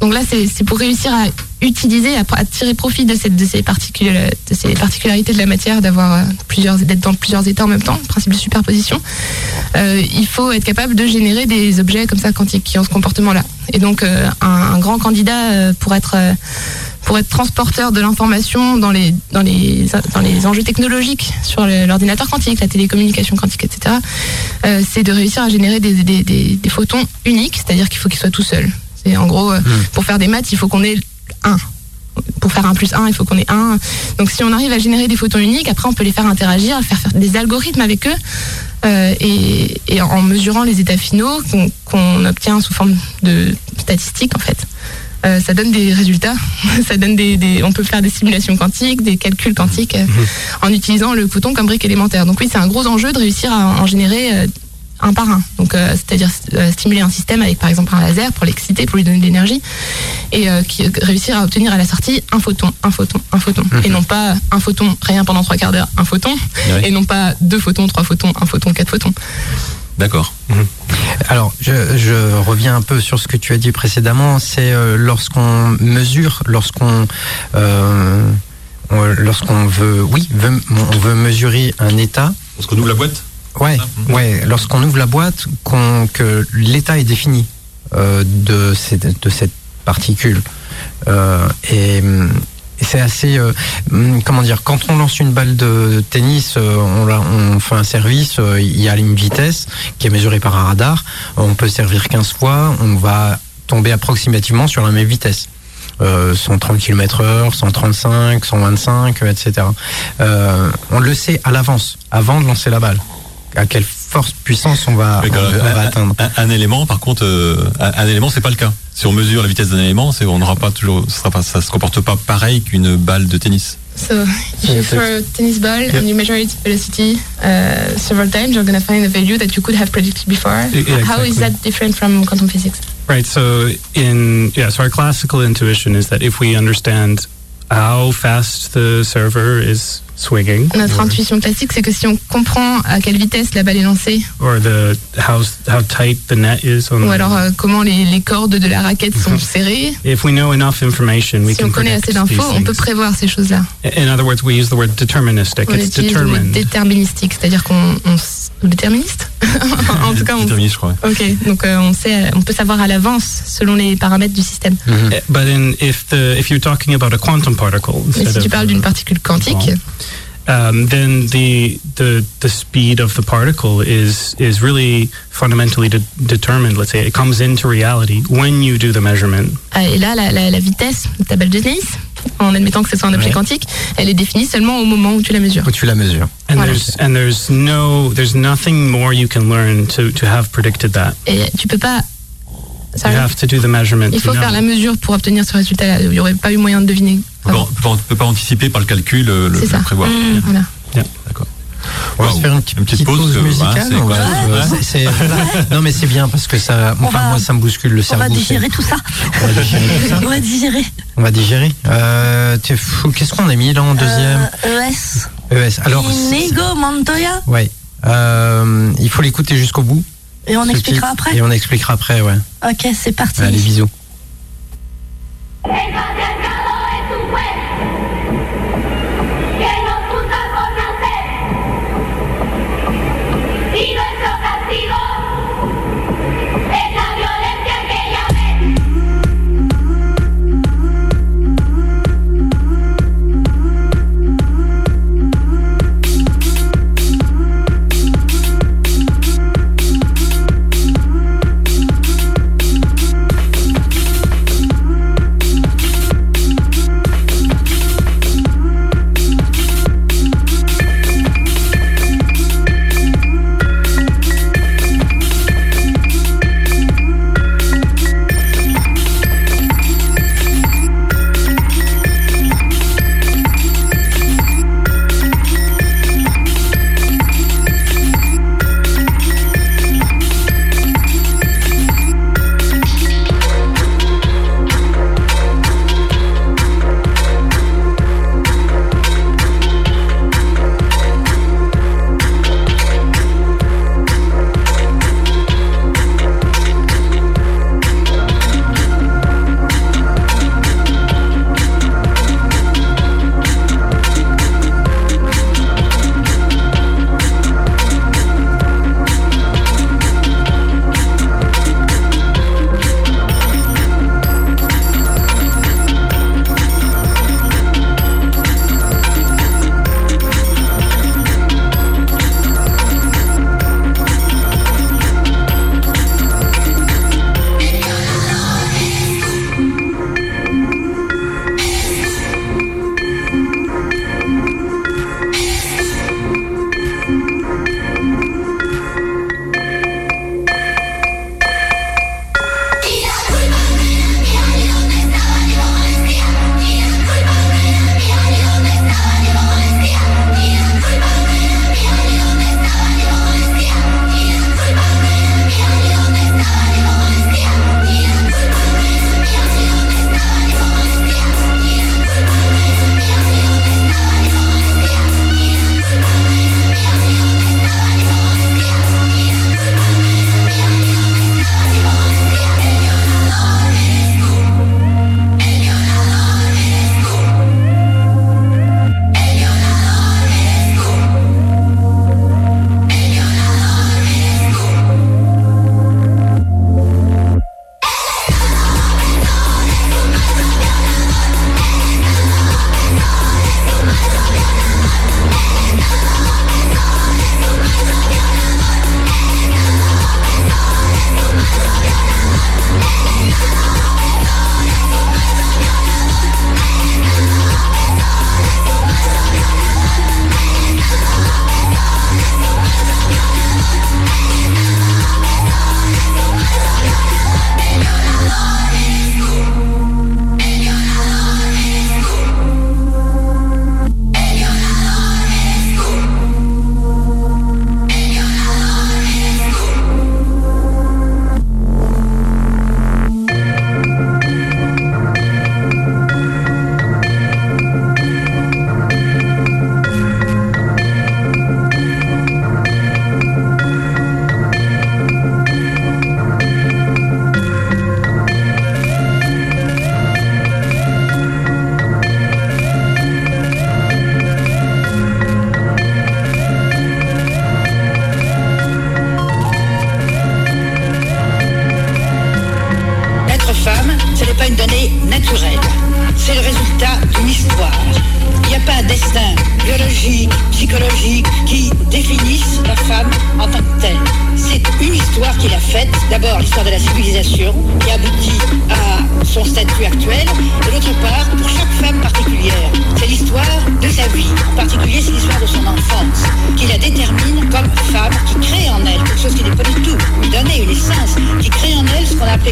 donc là c'est pour réussir à utiliser, à, à tirer profit de cette de ces de ces particularités de la matière, d'avoir euh, plusieurs d'être dans plusieurs états en même temps, principe de superposition. Euh, il faut être capable de générer des objets comme ça quantiques qui ont ce comportement-là. Et donc euh, un, un grand candidat euh, pour être euh, pour être transporteur de l'information dans les, dans, les, dans les enjeux technologiques sur l'ordinateur quantique, la télécommunication quantique, etc., euh, c'est de réussir à générer des, des, des, des photons uniques, c'est-à-dire qu'il faut qu'ils soient tout seuls. C'est en gros, euh, pour faire des maths, il faut qu'on ait un. Pour faire un plus un, il faut qu'on ait un. Donc si on arrive à générer des photons uniques, après on peut les faire interagir, faire faire des algorithmes avec eux, euh, et, et en mesurant les états finaux qu'on qu'on obtient sous forme de statistiques en fait. Euh, ça donne des résultats. ça donne des, des- on peut faire des simulations quantiques, des calculs quantiques euh, en utilisant le photon comme brique élémentaire. Donc oui, c'est un gros enjeu de réussir à en générer euh, un par un. Donc euh, c'est-à-dire euh, stimuler un système avec par exemple un laser pour l'exciter, pour lui donner de l'énergie, et euh, qui, réussir à obtenir à la sortie un photon, un photon, un photon, et non pas un photon rien pendant trois quarts d'heure, un photon, et non pas deux photons, trois photons, un photon, quatre photons. D'accord. Alors, je, je reviens un peu sur ce que tu as dit précédemment. C'est euh, lorsqu'on mesure, lorsqu'on euh, on- lorsqu'on veut, oui, veut- on veut mesurer un état. Parce qu'on ouvre la boîte. Ouais, ouais. Lorsqu'on ouvre la boîte, qu'on- que l'état est défini euh, de, cette, de cette particule. Euh, et c'est assez, euh, hum, comment dire, quand on lance une balle de tennis, euh, on, fait un service, euh, il y a une vitesse qui est mesurée par un radar, on peut servir 15 fois, on va tomber approximativement sur la même vitesse. Euh, 130 km heure, 135, 125, euh, etc. On le sait à l'avance, avant de lancer la balle. À quelle force, puissance on va, on on va un, atteindre. un- un élément, par contre, euh, un, un élément, c'est pas le cas. Si on mesure la vitesse d'un élément, c'est on n'aura pas toujours, ce sera pas, ça se comporte pas pareil qu'une balle de tennis. So if you throw a tennis ball and you measure its velocity uh, several times, you're going to find a value that you could have predicted before. Yeah, How is exactly. that different from quantum physics? Right. So in yeah, so our classical intuition is that if we understand how fast the server is swinging, Notre intuition classique, c'est que si on comprend à quelle vitesse la balle est lancée, or the how how tight the net is on ou the, alors euh, comment les, les cordes de la raquette sont serrées, if we know enough information, we si on can connaît predict assez d'infos, on peut prévoir ces choses-là. In other words, we use the word deterministic. On It's determined. déterministique, c'est-à-dire qu'on on déterministe. en tout cas, on, Déterministe, je crois. ok. Donc euh, on sait, on peut savoir à l'avance selon les paramètres du système. Uh, But in, if the if you're talking about a quantum particle, Mais si tu parles d'une particule quantique, um, then the the the speed of the particle is is really fundamentally de- determined. Let's say it comes into reality when you do the measurement. Ah, Et là, la, la- la vitesse de ta balle de tennis, en admettant que ce soit un objet quantique, elle est définie seulement au moment où tu la mesures. Où tu la mesures. And Voilà. there's and there's no there's nothing more you can learn to to have predicted that. Et tu peux pas. You Sorry. have to do the measurement. Il faut faire know. la mesure pour obtenir ce résultat-là. Il n'y aurait pas eu moyen de deviner. On on peut pas anticiper par le calcul, euh, le, C'est le ça. prévoir. Voilà. D'accord. On va se faire une petite, Une petite pause, musicale. non mais c'est bien parce que ça, On enfin va- moi ça me bouscule le On cerveau. va c'est- digérer tout ça. On va digérer tout ça. On va digérer. On va digérer. Euh, Qu'est-ce qu'on a mis là en deuxième Euh, ES. ES. Alors, Inigo Montoya. ouais. Euh, il faut l'écouter jusqu'au bout. Et on expliquera titre, après. Et on expliquera après, ouais. Ok, c'est parti. Allez, bisous.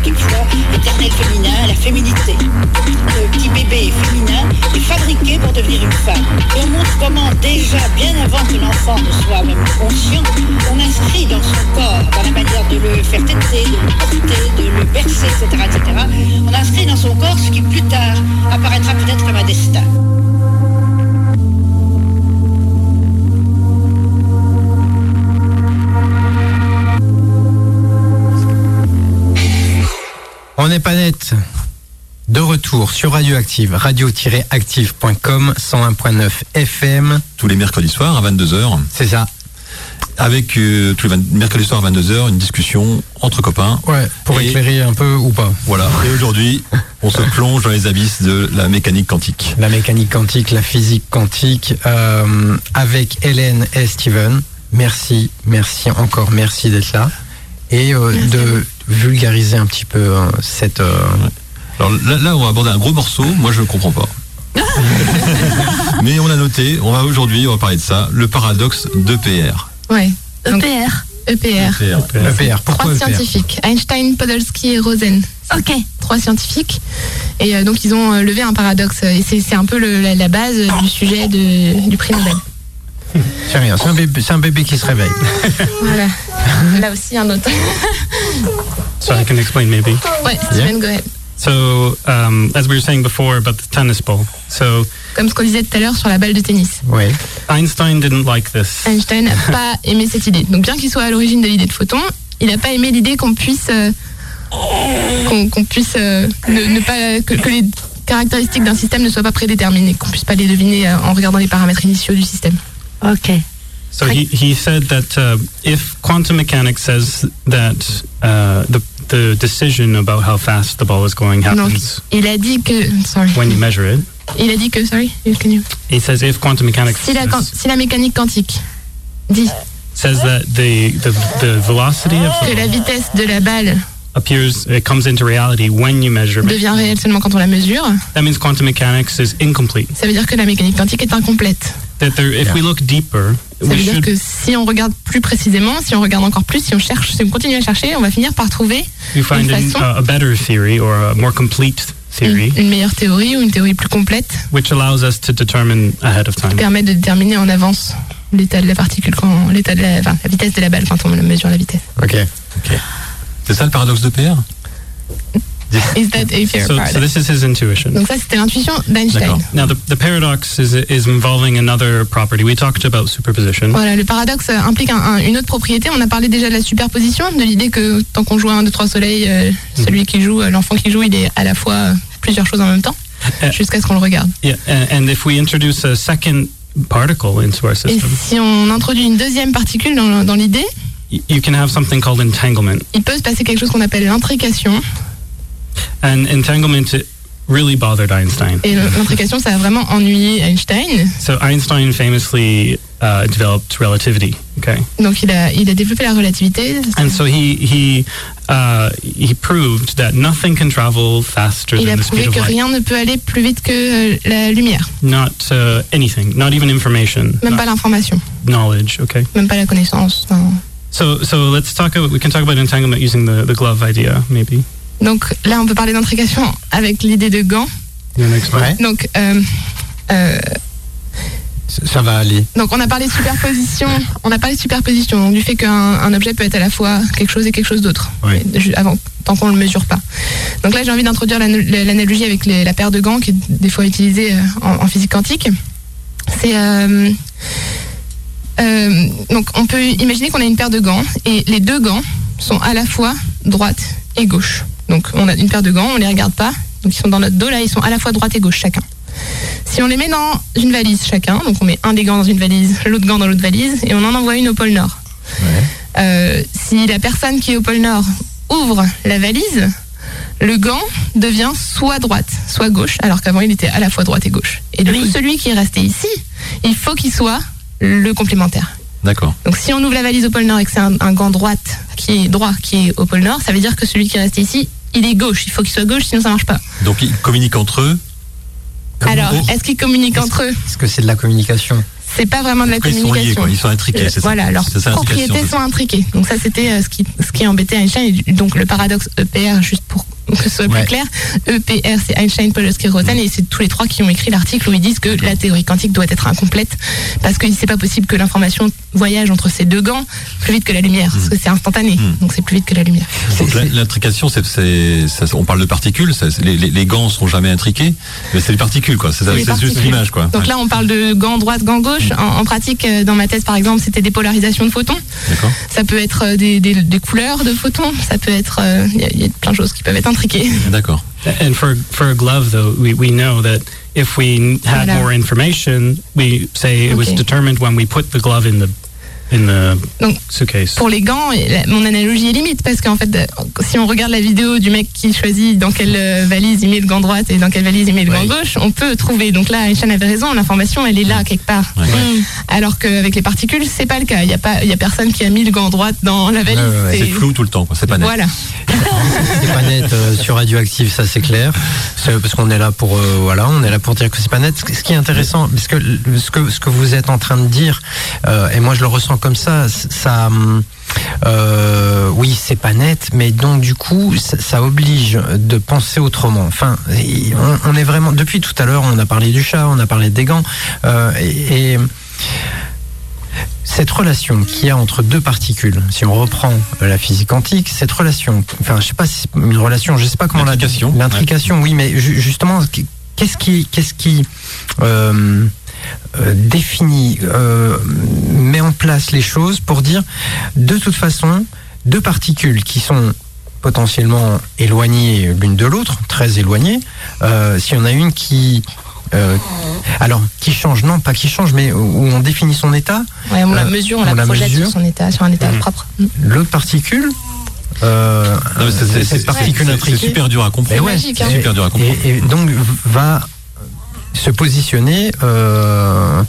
Quelquefois l'éternel féminin, la féminité. Le petit bébé féminin est fabriqué pour devenir une femme. Et on montre comment déjà, bien avant que l'enfant ne soit même conscient, on inscrit dans son corps, dans la manière de le faire téter, de le porter, de le bercer, etc., etc., on inscrit dans son corps ce qui plus tard apparaîtra peut-être comme un destin. On n'est pas net. De retour sur Radioactive, radio-active.com, 101.9 FM. Tous les mercredis soirs à 22h. C'est ça. Avec euh, tous les mercredis soirs à 22h, une discussion entre copains. Ouais, pour Et- éclairer un peu ou pas. Voilà. Et aujourd'hui, on se plonge dans les abysses de la mécanique quantique. La mécanique quantique, la physique quantique, euh, avec Hélène et Steven. Merci, merci encore, merci d'être là. Et euh, de vulgariser un petit peu euh, cette... euh, Alors là, là, on va aborder un gros morceau. Moi, je ne comprends pas. Mais on a noté, on va aujourd'hui, on va parler de ça, le paradoxe d'EPR. Ouais. Donc, EPR. EPR. EPR. Pourquoi E Trois EPR scientifiques, Einstein, Podolsky et Rosen. Ok. Trois scientifiques. Et euh, donc ils ont euh, levé un paradoxe. Et c'est c'est un peu le- la, la base du sujet de- du prix Nobel. C'est rien, c'est un, bébé, c'est un bébé qui se réveille. Voilà. Là aussi un autre. So I can explain maybe. Ouais, Steven, go ahead. So, um, as we were saying before about the tennis ball, so Comme ce qu'on disait tout à l'heure sur la balle de tennis. Oui. Einstein didn't like this. Einstein n'a pas aimé cette idée. Donc bien qu'il soit à l'origine de l'idée de photon, il n'a pas aimé l'idée qu'on puisse euh, qu'on qu'on puisse euh, ne, ne pas que, que les caractéristiques d'un système ne soient pas prédéterminées, qu'on puisse pas les deviner euh, en regardant les paramètres initiaux du système. Ok. So he, he said that uh, if quantum mechanics says that uh, the the decision about how fast the ball is going Donc happens il a dit que sorry. when you measure it, Il a dit que sorry. can you- he says if quantum mechanics Si la, si la mécanique quantique dit says that the, the the velocity of que the la vitesse de la balle appears it comes into reality when you measure devient réelle seulement quand on la mesure, that means quantum mechanics is incomplete. ça veut dire que la mécanique quantique est incomplète. That there, if we look deeper, Ça we veut dire should que si on regarde plus précisément, si on regarde encore plus, si on cherche, si on continue à chercher, on va finir par trouver find une façon- a, a better theory or a more complete theory, une meilleure théorie ou une théorie plus complète which allows us to determine ahead of qui time. permet de déterminer en avance l'état de la particule, quand, l'état de la, enfin, la vitesse de la balle quand on mesure la vitesse. Ok. C'est ça le paradoxe d'EPR Is that a fair So, so this is his intuition. Donc ça, c'était l'intuition d'Einstein. Now, the, the paradox is, is involving another property. We talked about superposition. Voilà, le paradoxe implique un- un- une autre propriété. On a parlé déjà de la superposition, de l'idée que tant qu'on joue à un, deux, trois soleils, euh, celui qui joue, euh, l'enfant qui joue, il est à la fois euh, plusieurs choses en même temps, Euh. jusqu'à ce qu'on le regarde. Yeah, and, if we introduce a second particle into our Et system, si on introduit une deuxième particule dans, dans l'idée, you can have something called entanglement. il peut se passer quelque chose qu'on appelle l'intrication. And entanglement really bothered Einstein. Et l'intrication, ça a vraiment ennuyé Einstein. So Einstein famously uh, developed relativity. Okay, Donc il a, il a développé la relativité. and so he he uh, he proved that nothing can travel faster Il a than the speed prouvé que rien ne peut aller plus vite que euh, la lumière. Not uh, anything, not even information, Même pas l'information, knowledge. Okay. même pas la connaissance. non. So, so let's talk about, we can talk about entanglement using the, the glove idea, maybe. Donc là, on peut parler d'intrication avec l'idée de gants. Ouais. Donc, euh, euh, Ça va aller. donc on a parlé de superposition. On a parlé de superposition, donc du fait qu'un un objet peut être à la fois quelque chose et quelque chose d'autre, avant, tant qu'on le mesure pas. Donc là, j'ai envie d'introduire l'ana- l'analogie avec les- la paire de gants qui est des fois utilisée euh, en, en physique quantique. C'est euh, euh, donc on peut imaginer qu'on a une paire de gants et les deux gants sont à la fois droite et gauche. Donc on a une paire de gants, on les regarde pas, donc ils sont dans notre dos là, ils sont à la fois droite et gauche chacun. Si on les met dans une valise chacun, donc on met un des gants dans une valise, l'autre gant dans l'autre valise, et on en envoie une au pôle Nord. Euh, si la personne qui est au pôle Nord ouvre la valise, le gant devient soit droite, soit gauche, alors qu'avant il était à la fois droite et gauche. Et du coup, celui qui est resté ici, il faut qu'il soit le complémentaire. D'accord. Donc si on ouvre la valise au pôle Nord et que c'est un, un gant droite qui est droit qui est au pôle Nord, ça veut dire que celui qui est resté ici, il est gauche. Il faut qu'il soit gauche, sinon ça marche pas. Donc ils communiquent entre eux. Alors, est-ce qu'ils communiquent entre eux? Est-ce que c'est de la communication? C'est pas vraiment de la Après, ils sont communication. liés, quoi. Ils sont intriqués, Euh, c'est ça. Voilà, leurs propriétés sont intriquées. Donc ça, c'était euh, ce qui, ce qui embêtait Einstein. Et donc le paradoxe EPR, juste pour que ce soit Ouais. plus clair, EPR, c'est Einstein, Podolsky, Rosen, et c'est tous les trois qui ont écrit l'article où ils disent que la théorie quantique doit être incomplète parce que c'est pas possible que l'information voyage entre ces deux gants plus vite que la lumière, parce que c'est instantané, donc c'est plus vite que la lumière. L'intrication, c'est, on parle de particules. les, les, les gants seront jamais intriqués, mais c'est les particules, quoi. C'est, juste l'image, quoi. Donc Ouais. là, on parle de gants droite, gants gauche. En, en pratique, euh, dans ma thèse, par exemple, c'était des polarisations de photons. Ça peut être euh, des, des, des couleurs de photons. Ça peut être, euh, il y, y a plein de choses qui peuvent être intriquées. D'accord. And for for a glove, though, we, we know that if we had Voilà. more information, we say it was determined when we put the glove in the in the Donc, suitcase. Pour les gants, mon analogie est limite parce qu'en fait, euh, si on regarde la vidéo du mec qui choisit dans quelle euh, valise il met le gant droite et dans quelle valise il met le gant gauche, on peut trouver. Donc là, Einstein avait raison, l'information elle est là quelque part. Ouais. Mm. Alors qu'avec les particules, c'est pas le cas. Il y a pas, il y a personne qui a mis le gant droite dans la valise. Ouais, ouais, ouais. C'est flou tout le temps. C'est pas net. Voilà. c'est pas net euh, sur radioactif, ça c'est clair. C'est parce qu'on est là pour euh, voilà, on est là pour dire que c'est pas net. Ce qui est intéressant, parce que ce que ce que vous êtes en train de dire, euh, et moi je le ressens comme ça, ça. euh, oui, c'est pas net, mais donc du coup, ça, ça oblige de penser autrement. Enfin, on, on est vraiment depuis tout à l'heure, on a parlé du chat, on a parlé des gants, euh, et, et cette relation qu'il y a entre deux particules, si on reprend la physique quantique, cette relation, enfin, je sais pas si une relation, je sais pas comment L'intrication, L'intrication, oui, mais ju- justement, qu'est-ce qui, qu'est-ce qui euh, euh, définit, euh, met en place les choses pour dire, de toute façon, deux particules qui sont potentiellement éloignées l'une de l'autre, très éloignées, euh, s'il y en a une qui euh, alors, qui change, non, pas qui change, mais où on définit son état, Ouais, on la mesure, on, on la la projette mesure. sur son état, sur un état Mhm. propre. l'autre particule, euh, c'est- c'est- cette c'est- particule c'est- intriquée, C'est super dur à comprendre. Mais ouais, magique, hein. C'est super dur à comprendre. et, et donc va se positionner euh,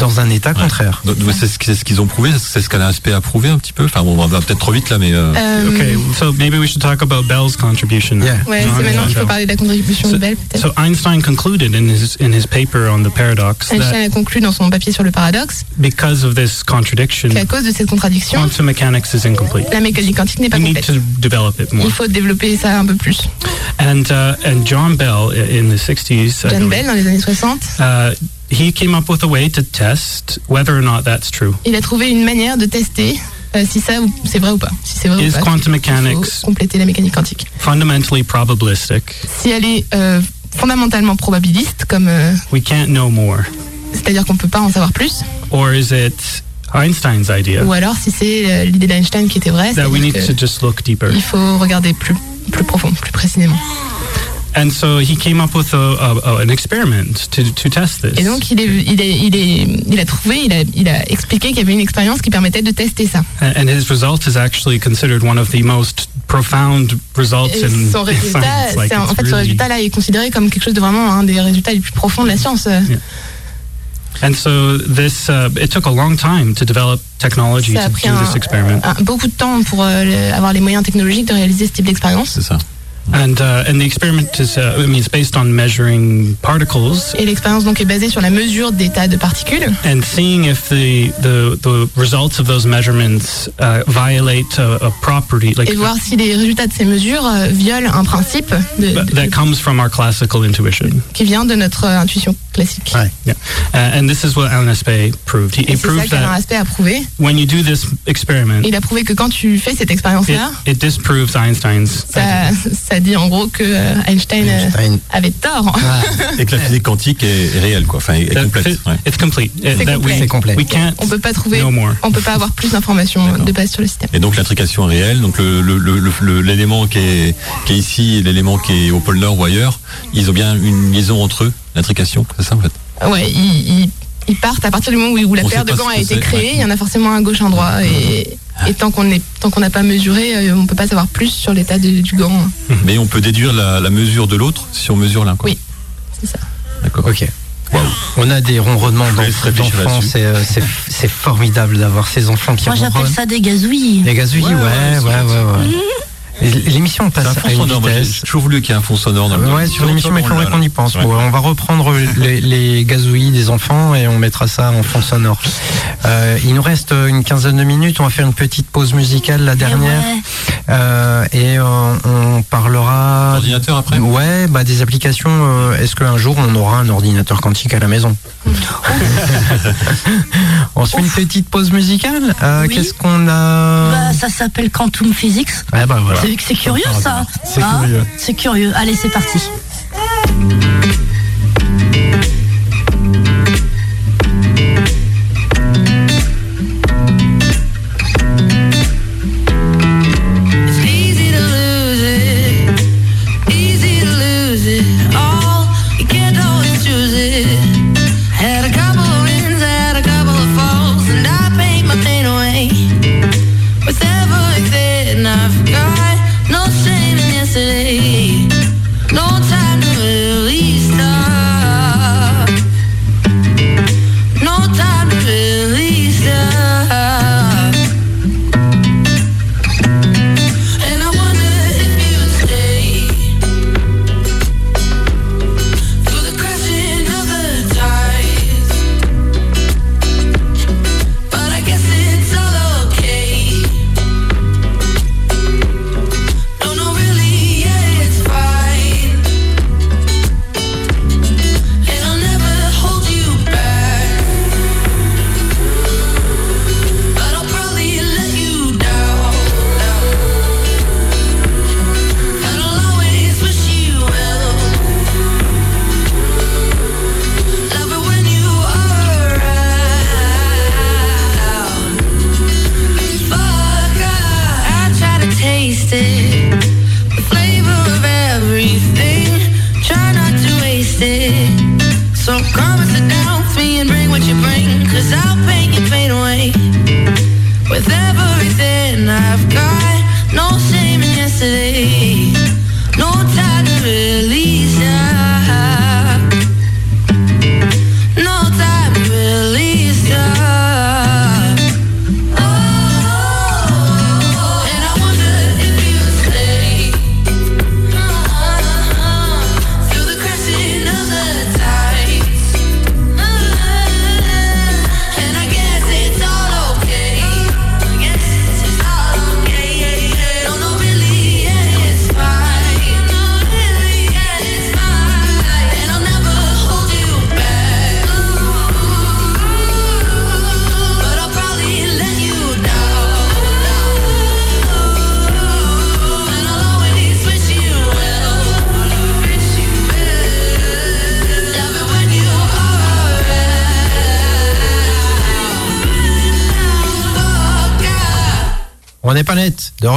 dans un état contraire. C'est ce qu'ils ont prouvé, c'est ce qu'Alain a prouvé un petit peu. Enfin, bon, on va peut-être trop vite là, mais euh, Euh, Okay, so maybe we should talk about Bell's contribution. Yeah. Ouais, John c'est maintenant qu'il faut Bell. parler de la contribution de So, Bell, peut-être. so Einstein concluded in his in his paper on the paradox Einstein a conclu dans son papier sur le paradoxe because of this contradiction, qu'à cause de cette contradiction, quantum mechanics is incomplete. la mécanique quantique n'est pas We need complète. to develop it more. Il faut développer ça un peu plus. And uh, and John Bell in the 60s, I John Bell, dans les années 60, uh, he came up with a way to test whether or not that's true. il a trouvé une manière de tester euh, si ça c'est vrai ou pas. Si c'est vrai Is ou pas. quantum mechanics compléter la mécanique quantique. fundamentally probabilistic? Si elle est euh, fondamentalement probabiliste, comme euh, We can't know more. c'est-à-dire qu'on peut pas en savoir plus, Or is it Einstein's idea? Ou alors si c'est euh, l'idée d'Einstein qui était vraie, that we need que to just look deeper? il faut regarder plus plus profond, plus précisément. And so he came up with a, a, a- an experiment to, to test this. Et donc il est, il est, il est, il a trouvé, il a, il a expliqué qu'il y avait une expérience qui permettait de tester ça. And and his result is actually considered one of the most profound results Et in son résultat, science. Like en ce résultat-là est considéré comme quelque chose de vraiment un des résultats les plus profonds de la science. And so this, uh, it took a long time to develop technology Ça a to pris do un- this experiment. un- beaucoup de temps pour euh, avoir les moyens technologiques de réaliser ce type d'expérience. c'est ça. And uh, and the experiment is, uh, I mean, it's based on measuring particles Et l'expérience donc est basée sur la mesure d'état de particules and seeing if the the, the results of those measurements uh, violate a, a property like et voir si les résultats de ces mesures euh, violent un principe de- that- de- that comes from our classical intuition. qui vient de notre euh, intuition classique. Ouais. Yeah, uh, and this is what Alan Aspect proved. He, ça Aspect a prouvé. when you do this experiment, Il a prouvé que quand tu fais cette it, expérience-là, it disproves Einstein's. ça, ça dit en gros que euh, Einstein, euh, Einstein. avait tort. Et que la physique quantique est, est réelle, quoi. Enfin, est, est That complète. ouais. It's complete. It- C'est complet. we- C'est complet. We can't On peut pas trouver, more. on peut pas avoir plus d'informations de base sur le système. Et donc l'intrication est réelle. Donc l'élément qui est, qui est ici et l'élément qui est au pôle Nord ou ailleurs, ils ont bien une liaison entre eux, l'intrication, c'est ça en fait? Ouais, ils, ils- ils partent à partir du moment où, où la On paire de gants a été créée. ouais. Il y en a forcément un gauche, un droit, et, et tant qu'on est, tant qu'on n'a pas mesuré, euh, on peut pas savoir plus sur l'état de- du gant. Mais on peut déduire la, la mesure de l'autre si on mesure l'un. Oui. C'est ça. D'accord. Ok. On a des ronronnements c'est euh, c'est- c'est formidable d'avoir ces enfants qui Moi, j'appelle ça des gazouilles. Les gazouilles, ouais, ouais, ouais, ouais. L'émission C'est un passe fond à une sonore. Vitesse. j'ai toujours voulu qu'il y ait un fond sonore dans le. Ouais, sur l'émission, mais il faudrait qu'on y pense. Ouais. Bon, on va reprendre les, les gazouillis des enfants et on mettra ça en fond sonore. Euh, il nous reste une quinzaine de minutes. On va faire une petite pause musicale, la dernière. ouais. Euh, et euh, on parlera. Ordinateur après? Ouais, bah des applications. euh, Est-ce qu'un jour on aura un ordinateur quantique à la maison On se fait une petite pause musicale. Euh, Oui. Qu'est-ce qu'on a? Bah, ça s'appelle Quantum Physics. Ouais, bah voilà. C'est- C'est curieux ça. C'est Hein curieux. C'est curieux. Allez, c'est parti.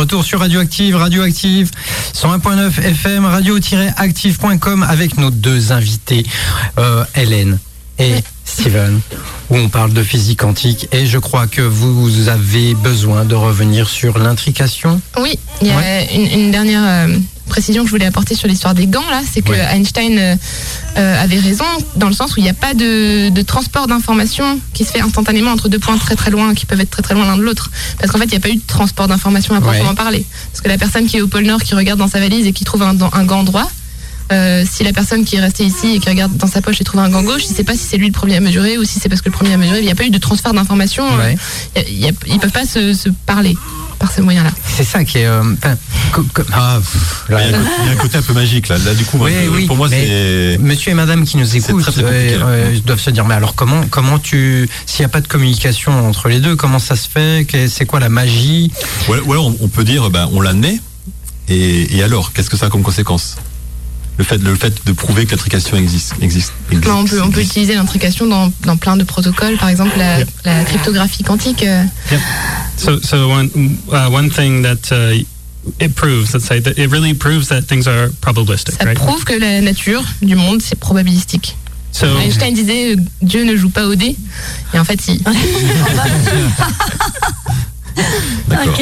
Retour sur Radioactive, Radioactive 101.9 FM, radio-active.com avec nos deux invités, euh, Hélène et Steven, où on parle de physique quantique. Et je crois que vous avez besoin de revenir sur l'intrication. Oui, il y a une, une dernière euh, précision que je voulais apporter sur l'histoire des gants là, c'est que Ouais. Einstein euh, euh, avait raison dans le sens où il n'y a pas de, de transport d'informations qui se fait instantanément entre deux points très très loin, qui peuvent être très très loin l'un de l'autre. Parce qu'en fait, il n'y a pas eu de transport d'informations à proprement Ouais. parler. Parce que la personne qui est au pôle Nord, qui regarde dans sa valise et qui trouve un, un gant droit, euh, si la personne qui est restée ici et qui regarde dans sa poche et trouve un gant gauche, il ne sait pas si c'est lui le premier à mesurer ou si c'est parce que le premier à mesurer. Il n'y a pas eu de transfert d'informations. euh, Ouais. il y a- ils ne peuvent pas se, se parler par ce moyen-là. C'est ça qui est. euh, ah, pff, là, Il y, a un côté- il y a un côté un peu magique là. Là, du coup, moi, Oui, pour moi, c'est. Monsieur et Madame qui nous écoutent très, très euh, euh, doivent se dire mais alors comment comment tu s'il n'y a pas de communication entre les deux comment ça se fait? C'est quoi la magie? Ou alors- ou alors, on, on peut dire, ben, on l'admet. Et, et alors, qu'est-ce que ça a comme conséquence? Le fait, le fait de prouver que l'intrication existe, existe, existe. Non, on, peut, on peut utiliser l'intrication dans, dans plein de protocoles, par exemple la, la cryptographie quantique. euh, So, so one uh, one thing that uh, it proves, let's say, that it really proves that things are probabilistic, ça right? prouve que la nature du monde, c'est probabilistique. So, Einstein disait euh, Dieu ne joue pas au dé. Et en fait, il. D'accord. Ok.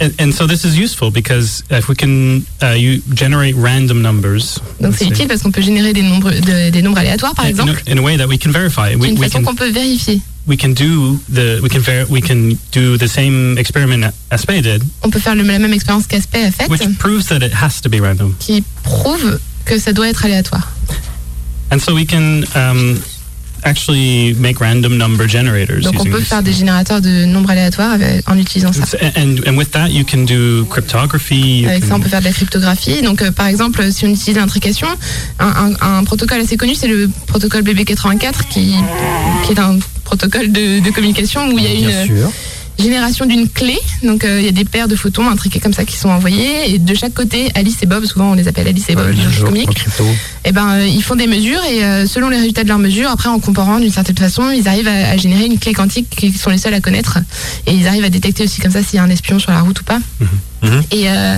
And, and so this is useful because if we can uh, you generate random numbers Donc c'est utile parce qu'on peut générer des nombres, de- des nombres aléatoires, par in, exemple, a, in a way that we can verify. We, d'une we façon qu'on peut vérifier. we can do the we can ver- we can do the same experiment Aspe did, On peut faire le- la même expérience qu'Aspect a faite, which proves that it has to be random. qui prouve que ça doit être aléatoire. And so we can um, actually make random number generators Donc on peut this. faire des générateurs de nombres aléatoires avec- en utilisant ça. And, and with that, you can do cryptography. you Avec ça, can- on peut faire de la cryptographie. Donc, euh, par exemple, si on utilise l'intrication, un, un- un protocole assez connu, c'est le protocole BB84, qui, qui est un protocole de, de communication où il y a Bien une sûr. Génération d'une clé. Donc, euh, il y a des paires de photons intriqués comme ça qui sont envoyés. Et de chaque côté, Alice et Bob, souvent on les appelle Alice et Bob, Ouais, et ben, euh, ils font des mesures et euh, selon les résultats de leurs mesures, après en comparant d'une certaine façon, ils arrivent à, à générer une clé quantique qui sont les seuls à connaître. Et ils arrivent à détecter aussi comme ça s'il y a un espion sur la route ou pas. Mhm. Et, euh,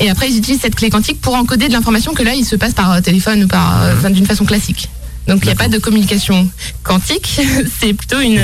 et après, ils utilisent cette clé quantique pour encoder de l'information que là, il se passe par téléphone ou par, enfin, d'une façon classique. Donc il n'y a pas de communication quantique, c'est plutôt une,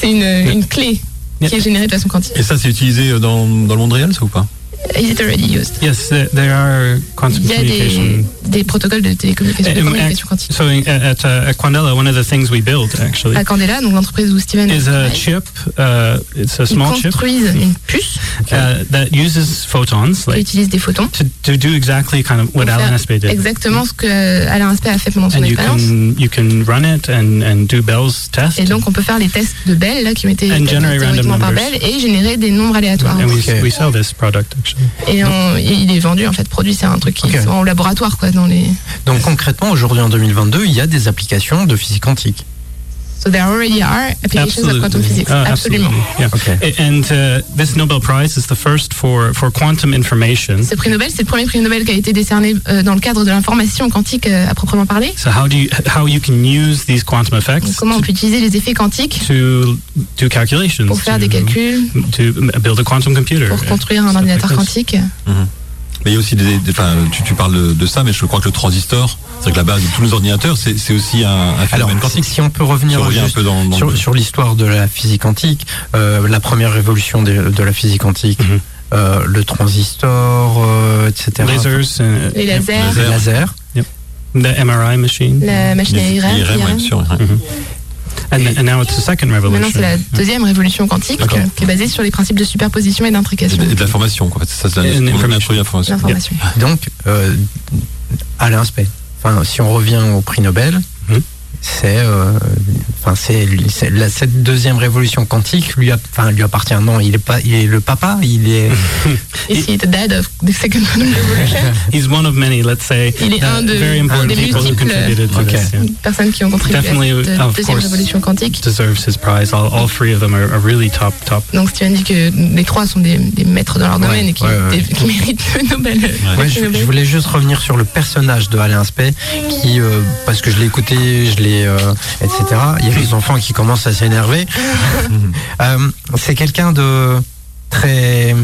c'est une, une clé qui est générée de façon quantique. Et ça, c'est utilisé dans, dans le monde réel, ça ou pas? Is it already used? Yes, there, are quantum Il y a des, des protocoles de télécommunication, de Um, communication quantique. so at, uh, at Quandela, one of the things we build actually À Candela, donc l'entreprise où Steven is a chip. Uh, it's a ils small chip construisent une puce uh, that uses photons, qui like utilise des photons to, to do exactly kind of what Alan Aspect did. exactement ce que Alain Aspect a fait pendant son And you expérience. can you can run it and and do Bell's test. Et donc on peut faire les tests de Bell là, qui ont été théoriquement par. Bell et générer des nombres aléatoires. and we, Ok. we sell this product actually. Et on- il est vendu en fait, produit, c'est un truc qui est au laboratoire quoi dans les. Donc concrètement, aujourd'hui en 2022, il y a des applications de physique quantique. So there already are applications of quantum physics. Ah, Absolument. absolutely. Yeah. Ok. A- And uh, this Nobel Prize is the first for for quantum information. Ce prix Nobel, c'est le premier prix Nobel qui a été décerné euh, dans le cadre de l'information quantique euh, à proprement parler. So how do you how you can use these quantum Donc, effects comment on peut utiliser les effets quantiques to do calculations pour faire to, des calculs, to build a quantum computer pour construire un Stuff like ordinateur this. Mais il y a aussi des, des- enfin, tu, tu parles de, de ça, mais je crois que le transistor, c'est que la base de tous nos ordinateurs, c'est c'est aussi un, un Alors, phénomène quantique. si on peut revenir Si on un peu dans- dans sur, le- sur l'histoire de la physique quantique, euh, la première révolution de, de la physique quantique, Mhm. euh, le transistor, euh, etc. lasers Les lasers, Les lasers. the MRI machine la machine à Les- IRM. ouais. And, and now it's the second Maintenant, revolution c'est la deuxième révolution quantique euh, qui est basée sur les principes de superposition et d'intrication. de, et de l'information, quoi. Ça, c'est l'information. L'information. Donc, euh, Alain Spey. Enfin, si on revient au prix Nobel, Mhm. C'est, euh, enfin, c'est, c'est la- cette deuxième révolution quantique lui, a, enfin, lui appartient. Non, il est pas, il est le papa. Il est. Is he the dad of the second revolution he's one of many let's say Il est un de- very un important des people who multiples- contributed to Ok. this yeah. Personnes qui ont contribué Definitely, à cette of deuxième course. révolution quantique. deserves his prize all, all three of them are, are really top top Donc Steven dit que les trois sont des, des maîtres dans leur domaine et qui, ouais, ouais. des- qui méritent le Nobel. je, voulais juste revenir sur le personnage de Alain Spey, qui, euh, parce que je l'ai écouté, je l'ai, euh, etc. Il y a des enfants qui commencent à s'énerver. Euh, c'est quelqu'un de très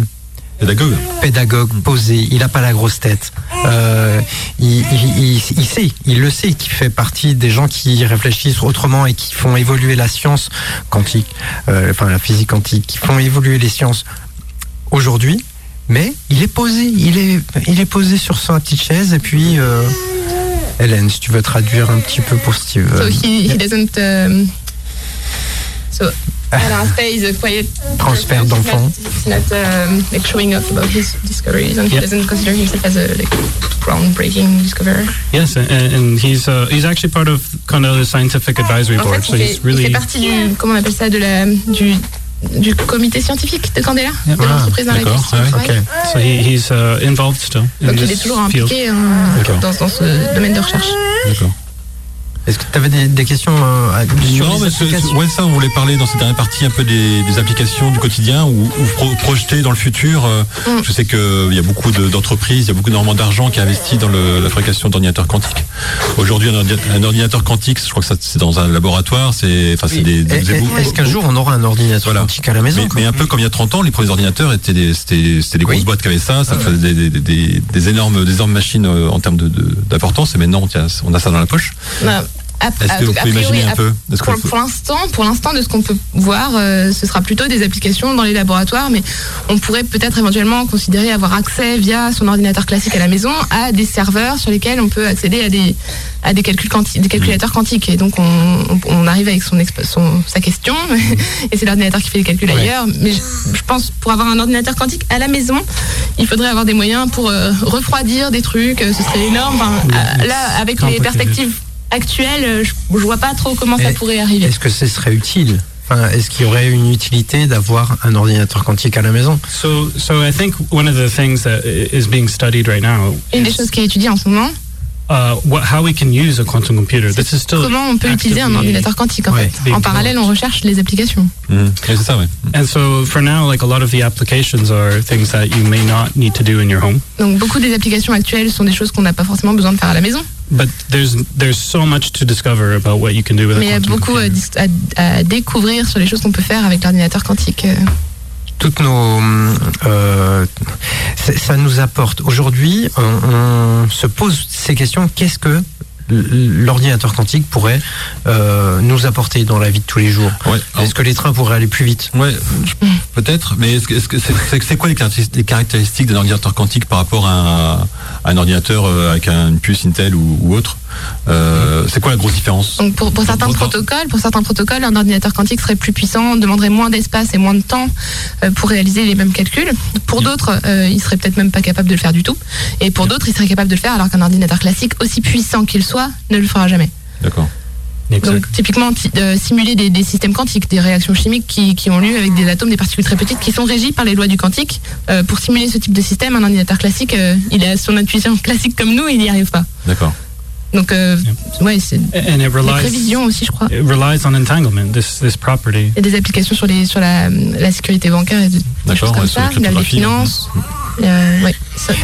Pédagogue. pédagogue, posé, il n'a pas la grosse tête. Euh, il, il- il- il sait, il le sait, qu'il fait partie des gens qui réfléchissent autrement et qui font évoluer la science quantique, enfin la physique quantique, qui font évoluer les sciences aujourd'hui. Mais il est posé, il est, il est posé sur sa petite chaise et puis. Hélène, si tu veux traduire un petit peu pour Steve. So he, he doesn't. Um, so Alain Spey is a quiet Transfert person. He's d'enfants. not- He's not um, like showing off about his discoveries, and he Yeah. doesn't consider himself as a like groundbreaking discoverer. yes and, and he's uh, he's actually part of Cornell's scientific advisory En board fait, so il he's il really fait partie du comment on appelle ça de la du du comité scientifique de Candela, de Ah, l'entreprise dans laquelle il so he, he's uh, involved still in Donc il est toujours field impliqué hein, dans, dans ce domaine de recherche. D'accord. Est-ce que tu avais des, des questions euh, Non, mais c'est- applications ouais, ça, on voulait parler dans cette dernière partie un peu des, des applications du quotidien ou, ou pro- projeter dans le futur. euh, Mm. Je sais qu'il y a beaucoup de- d'entreprises, il y a beaucoup énormément d'argent qui est investi dans le- la fabrication d'ordinateurs quantiques. Aujourd'hui, un, ordi- un ordinateur quantique, je crois que ça, c'est dans un laboratoire, c'est enfin, c'est des, des- Est-ce qu'un jour on aura un ordinateur Voilà. quantique à la maison mais, mais un peu comme il y a 30 ans, les premiers ordinateurs étaient des, c'était, des Oui. grosses boîtes qui avaient ça, ça faisait des, des- des- des énormes, des énormes machines euh, en termes de- de- d'importance, et maintenant on, tient- on a ça dans la poche. Est-ce a- que vous a pouvez priori, imaginer un a- peu Est-ce pour, l'instant, pour l'instant, de ce qu'on peut voir, euh, ce sera plutôt des applications dans les laboratoires, mais on pourrait peut-être éventuellement considérer avoir accès via son ordinateur classique à la maison à des serveurs sur lesquels on peut accéder à des à des calculs quanti- des calculateurs quantiques. Et donc on, on- on arrive avec son, son sa question, et c'est l'ordinateur qui fait les calculs Ouais. ailleurs. Mais je, je pense pour avoir un ordinateur quantique à la maison, il faudrait avoir des moyens pour euh, refroidir des trucs. euh, Ce serait énorme. Enfin, à- là, avec les perspectives actuelles, euh, je, je vois pas trop comment ça pourrait arriver. Est-ce que ce serait utile Enfin, Est-ce qu'il y aurait une utilité d'avoir un ordinateur quantique à la maison So, so I think one of the things that is being studied right now Une des choses qui est étudiée en ce moment, uh, what, how we can use a quantum computer. This is still comment on peut utiliser un ordinateur quantique en Ouais. fait. En parallèle, on recherche les applications. Ouais, c'est ça, ouais. And so for now, like a lot of the applications are things that you may not need to do in your home. Donc beaucoup des applications actuelles sont des choses qu'on n'a pas forcément besoin de faire à la maison. But there's there's so much to discover about what you can do with Mais il y a quantum beaucoup à, découvrir sur les choses qu'on peut faire avec l'ordinateur quantique. Toutes nos euh, ça nous apporte aujourd'hui on, on se pose ces questions qu'est-ce que l'ordinateur quantique pourrait euh, nous apporter dans la vie de tous les jours Ouais. Est-ce que les trains pourraient aller plus vite Ouais, peut-être, mais est-ce que est-ce que c'est quoi les caractéristiques, d'un ordinateur quantique par rapport à un, à un ordinateur euh, avec un- une puce Intel ou, ou autre Euh, C'est quoi la grosse différence Donc pour, pour certains protocoles, pour certains protocoles, un ordinateur quantique serait plus puissant, demanderait moins d'espace et moins de temps euh, pour réaliser les mêmes calculs. Pour d'autres, euh, il serait peut-être même pas capable de le faire du tout. Et pour d'autres, il serait capable de le faire alors qu'un ordinateur classique, aussi puissant qu'il soit, ne le fera jamais. D'accord. Donc typiquement euh, simuler des, des systèmes quantiques, des réactions chimiques qui, qui ont lieu avec des atomes, des particules très petites qui sont régies par les lois du quantique. Euh, pour simuler ce type de système, un ordinateur classique, euh, il a son intuition classique comme nous, il n'y arrive pas. D'accord. Donc euh, ouais, c'est des And it relies prévisions aussi, je crois. it relies on entanglement. This this property. Il y a des applications sur, les, sur la, la sécurité bancaire et des, choses comme ouais, la ça, même les finances. Euh, ouais,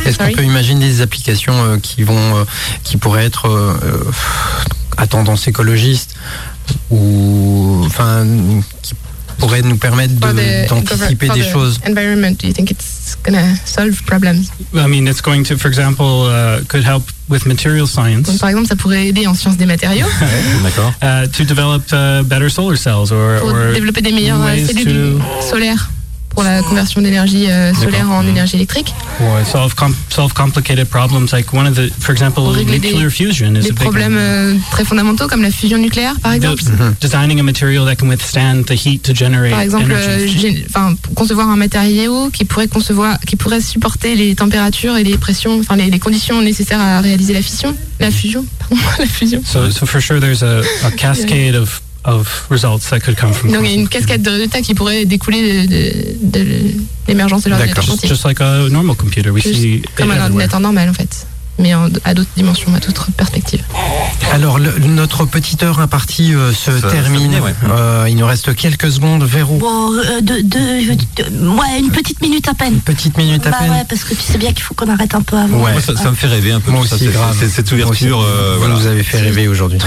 est-ce qu'on peut imaginer des applications euh, qui vont euh, qui pourraient être à tendance écologiste ou enfin qui pourraient nous permettre de- d'anticiper for des choses. Environment, do you think it's gonna solve problems? I mean, it's going to, for example, uh, could help with material Donc, science par exemple, ça pourrait aider en sciences des matériaux. D'accord. uh, to develop uh, better solar cells or, pour or développer des meilleures ways cellules to- solaires pour la conversion d'énergie euh, solaire en énergie électrique. or solve com- solve complicated problems like one of the, for example, Pour régler des- nuclear fusion is Des a big problèmes one. euh, très fondamentaux comme la fusion nucléaire, par exemple. De- Designing a material that can withstand the heat to generate Par exemple, euh, enfin, concevoir un matériau qui pourrait concevoir, qui pourrait supporter les températures et les pressions, enfin les, les conditions nécessaires à réaliser la fission, la fusion, pardon, la fusion. So, so for sure, there's a, a cascade of, of results that could come from. Donc il y a une cascade de résultats qui pourrait découler de, de- de l'émergence de l'ordinateur quantique. Just like a normal computer, we Juste see comme un ordinateur normal en fait, mais en- à d'autres dimensions, à d'autres perspectives. Alors, le- notre petite heure impartie euh, se Ça- termine. ouais. Euh, il nous reste quelques secondes. Véro, Bon, euh, de, de, de- ouais, une petite minute à peine. petite minute à bah peine. ouais, parce que tu sais bien qu'il faut qu'on arrête un peu avant. Ouais. Moi, ça, ça me fait rêver un peu. Moi aussi, c'est- grave. c'est- Cette ouverture, euh, Vous voilà. nous avez fait rêver aujourd'hui.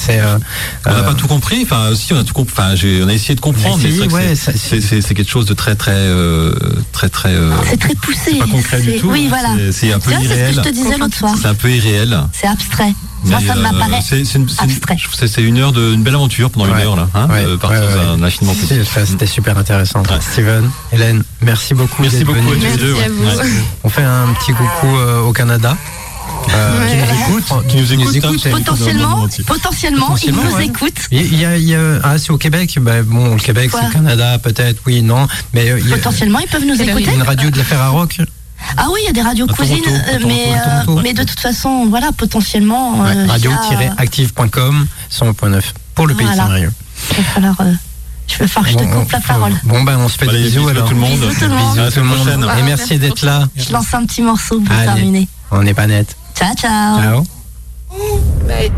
C'est euh, On n'a euh, pas tout compris. Enfin, si on a tout compris. Enfin, j'ai- on a essayé de comprendre, mais c'est vrai que ouais, c'est- ça- c'est c'est- c'est quelque chose de très, très, euh, très, très. euh, C'est très poussé. pas concret du C'est- tout. Oui, voilà. C'est- C'est un peu Tu vois, c'est ce que irréel. je te disais l'autre soir. C'est un peu irréel. C'est abstrait. Moi, Mais, ça m'apparaît c'est- c'est une- c'est une- abstrait. je trouve que C'est une heure de, une belle aventure pendant Ouais. une heure là, hein, Ouais, partir infiniment petit. C'était super intéressant. Ouais. Steven, Hélène, merci beaucoup. Merci d'être beaucoup à tous les deux. On fait un petit coucou euh, au Canada. Euh, Ouais. qui nous écoute, Qui nous écoute, hein, Potentiellement, entier. potentiellement, ils Potentiellement, nous ouais. écoutent. Il y a, il y a- ah, c'est au Québec. Bah, bon, le Québec, c'est le Canada, peut-être, oui, non. Mais euh, il y a Potentiellement, ils peuvent nous C'est la écouter. une radio de la Ferrarock. Ah oui, il y a des radios cousines, Toronto, euh, Toronto, mais, euh, mais de toute façon, voilà, potentiellement. euh, via- Radio-active.com 100.9 pour le pays Voilà. de Saint-Brieuc. Il va falloir, euh, je vais falloir que je te Bon, coupe la parole. Bon, ben, on se fait Allez, des bisous bisous à alors. tout le monde. Bisous tout le monde. Bisous tout le monde. Et merci merci d'être là. Je lance un petit morceau pour Allez. terminer. On n'est pas net. Ciao, ciao. Ciao. Bye.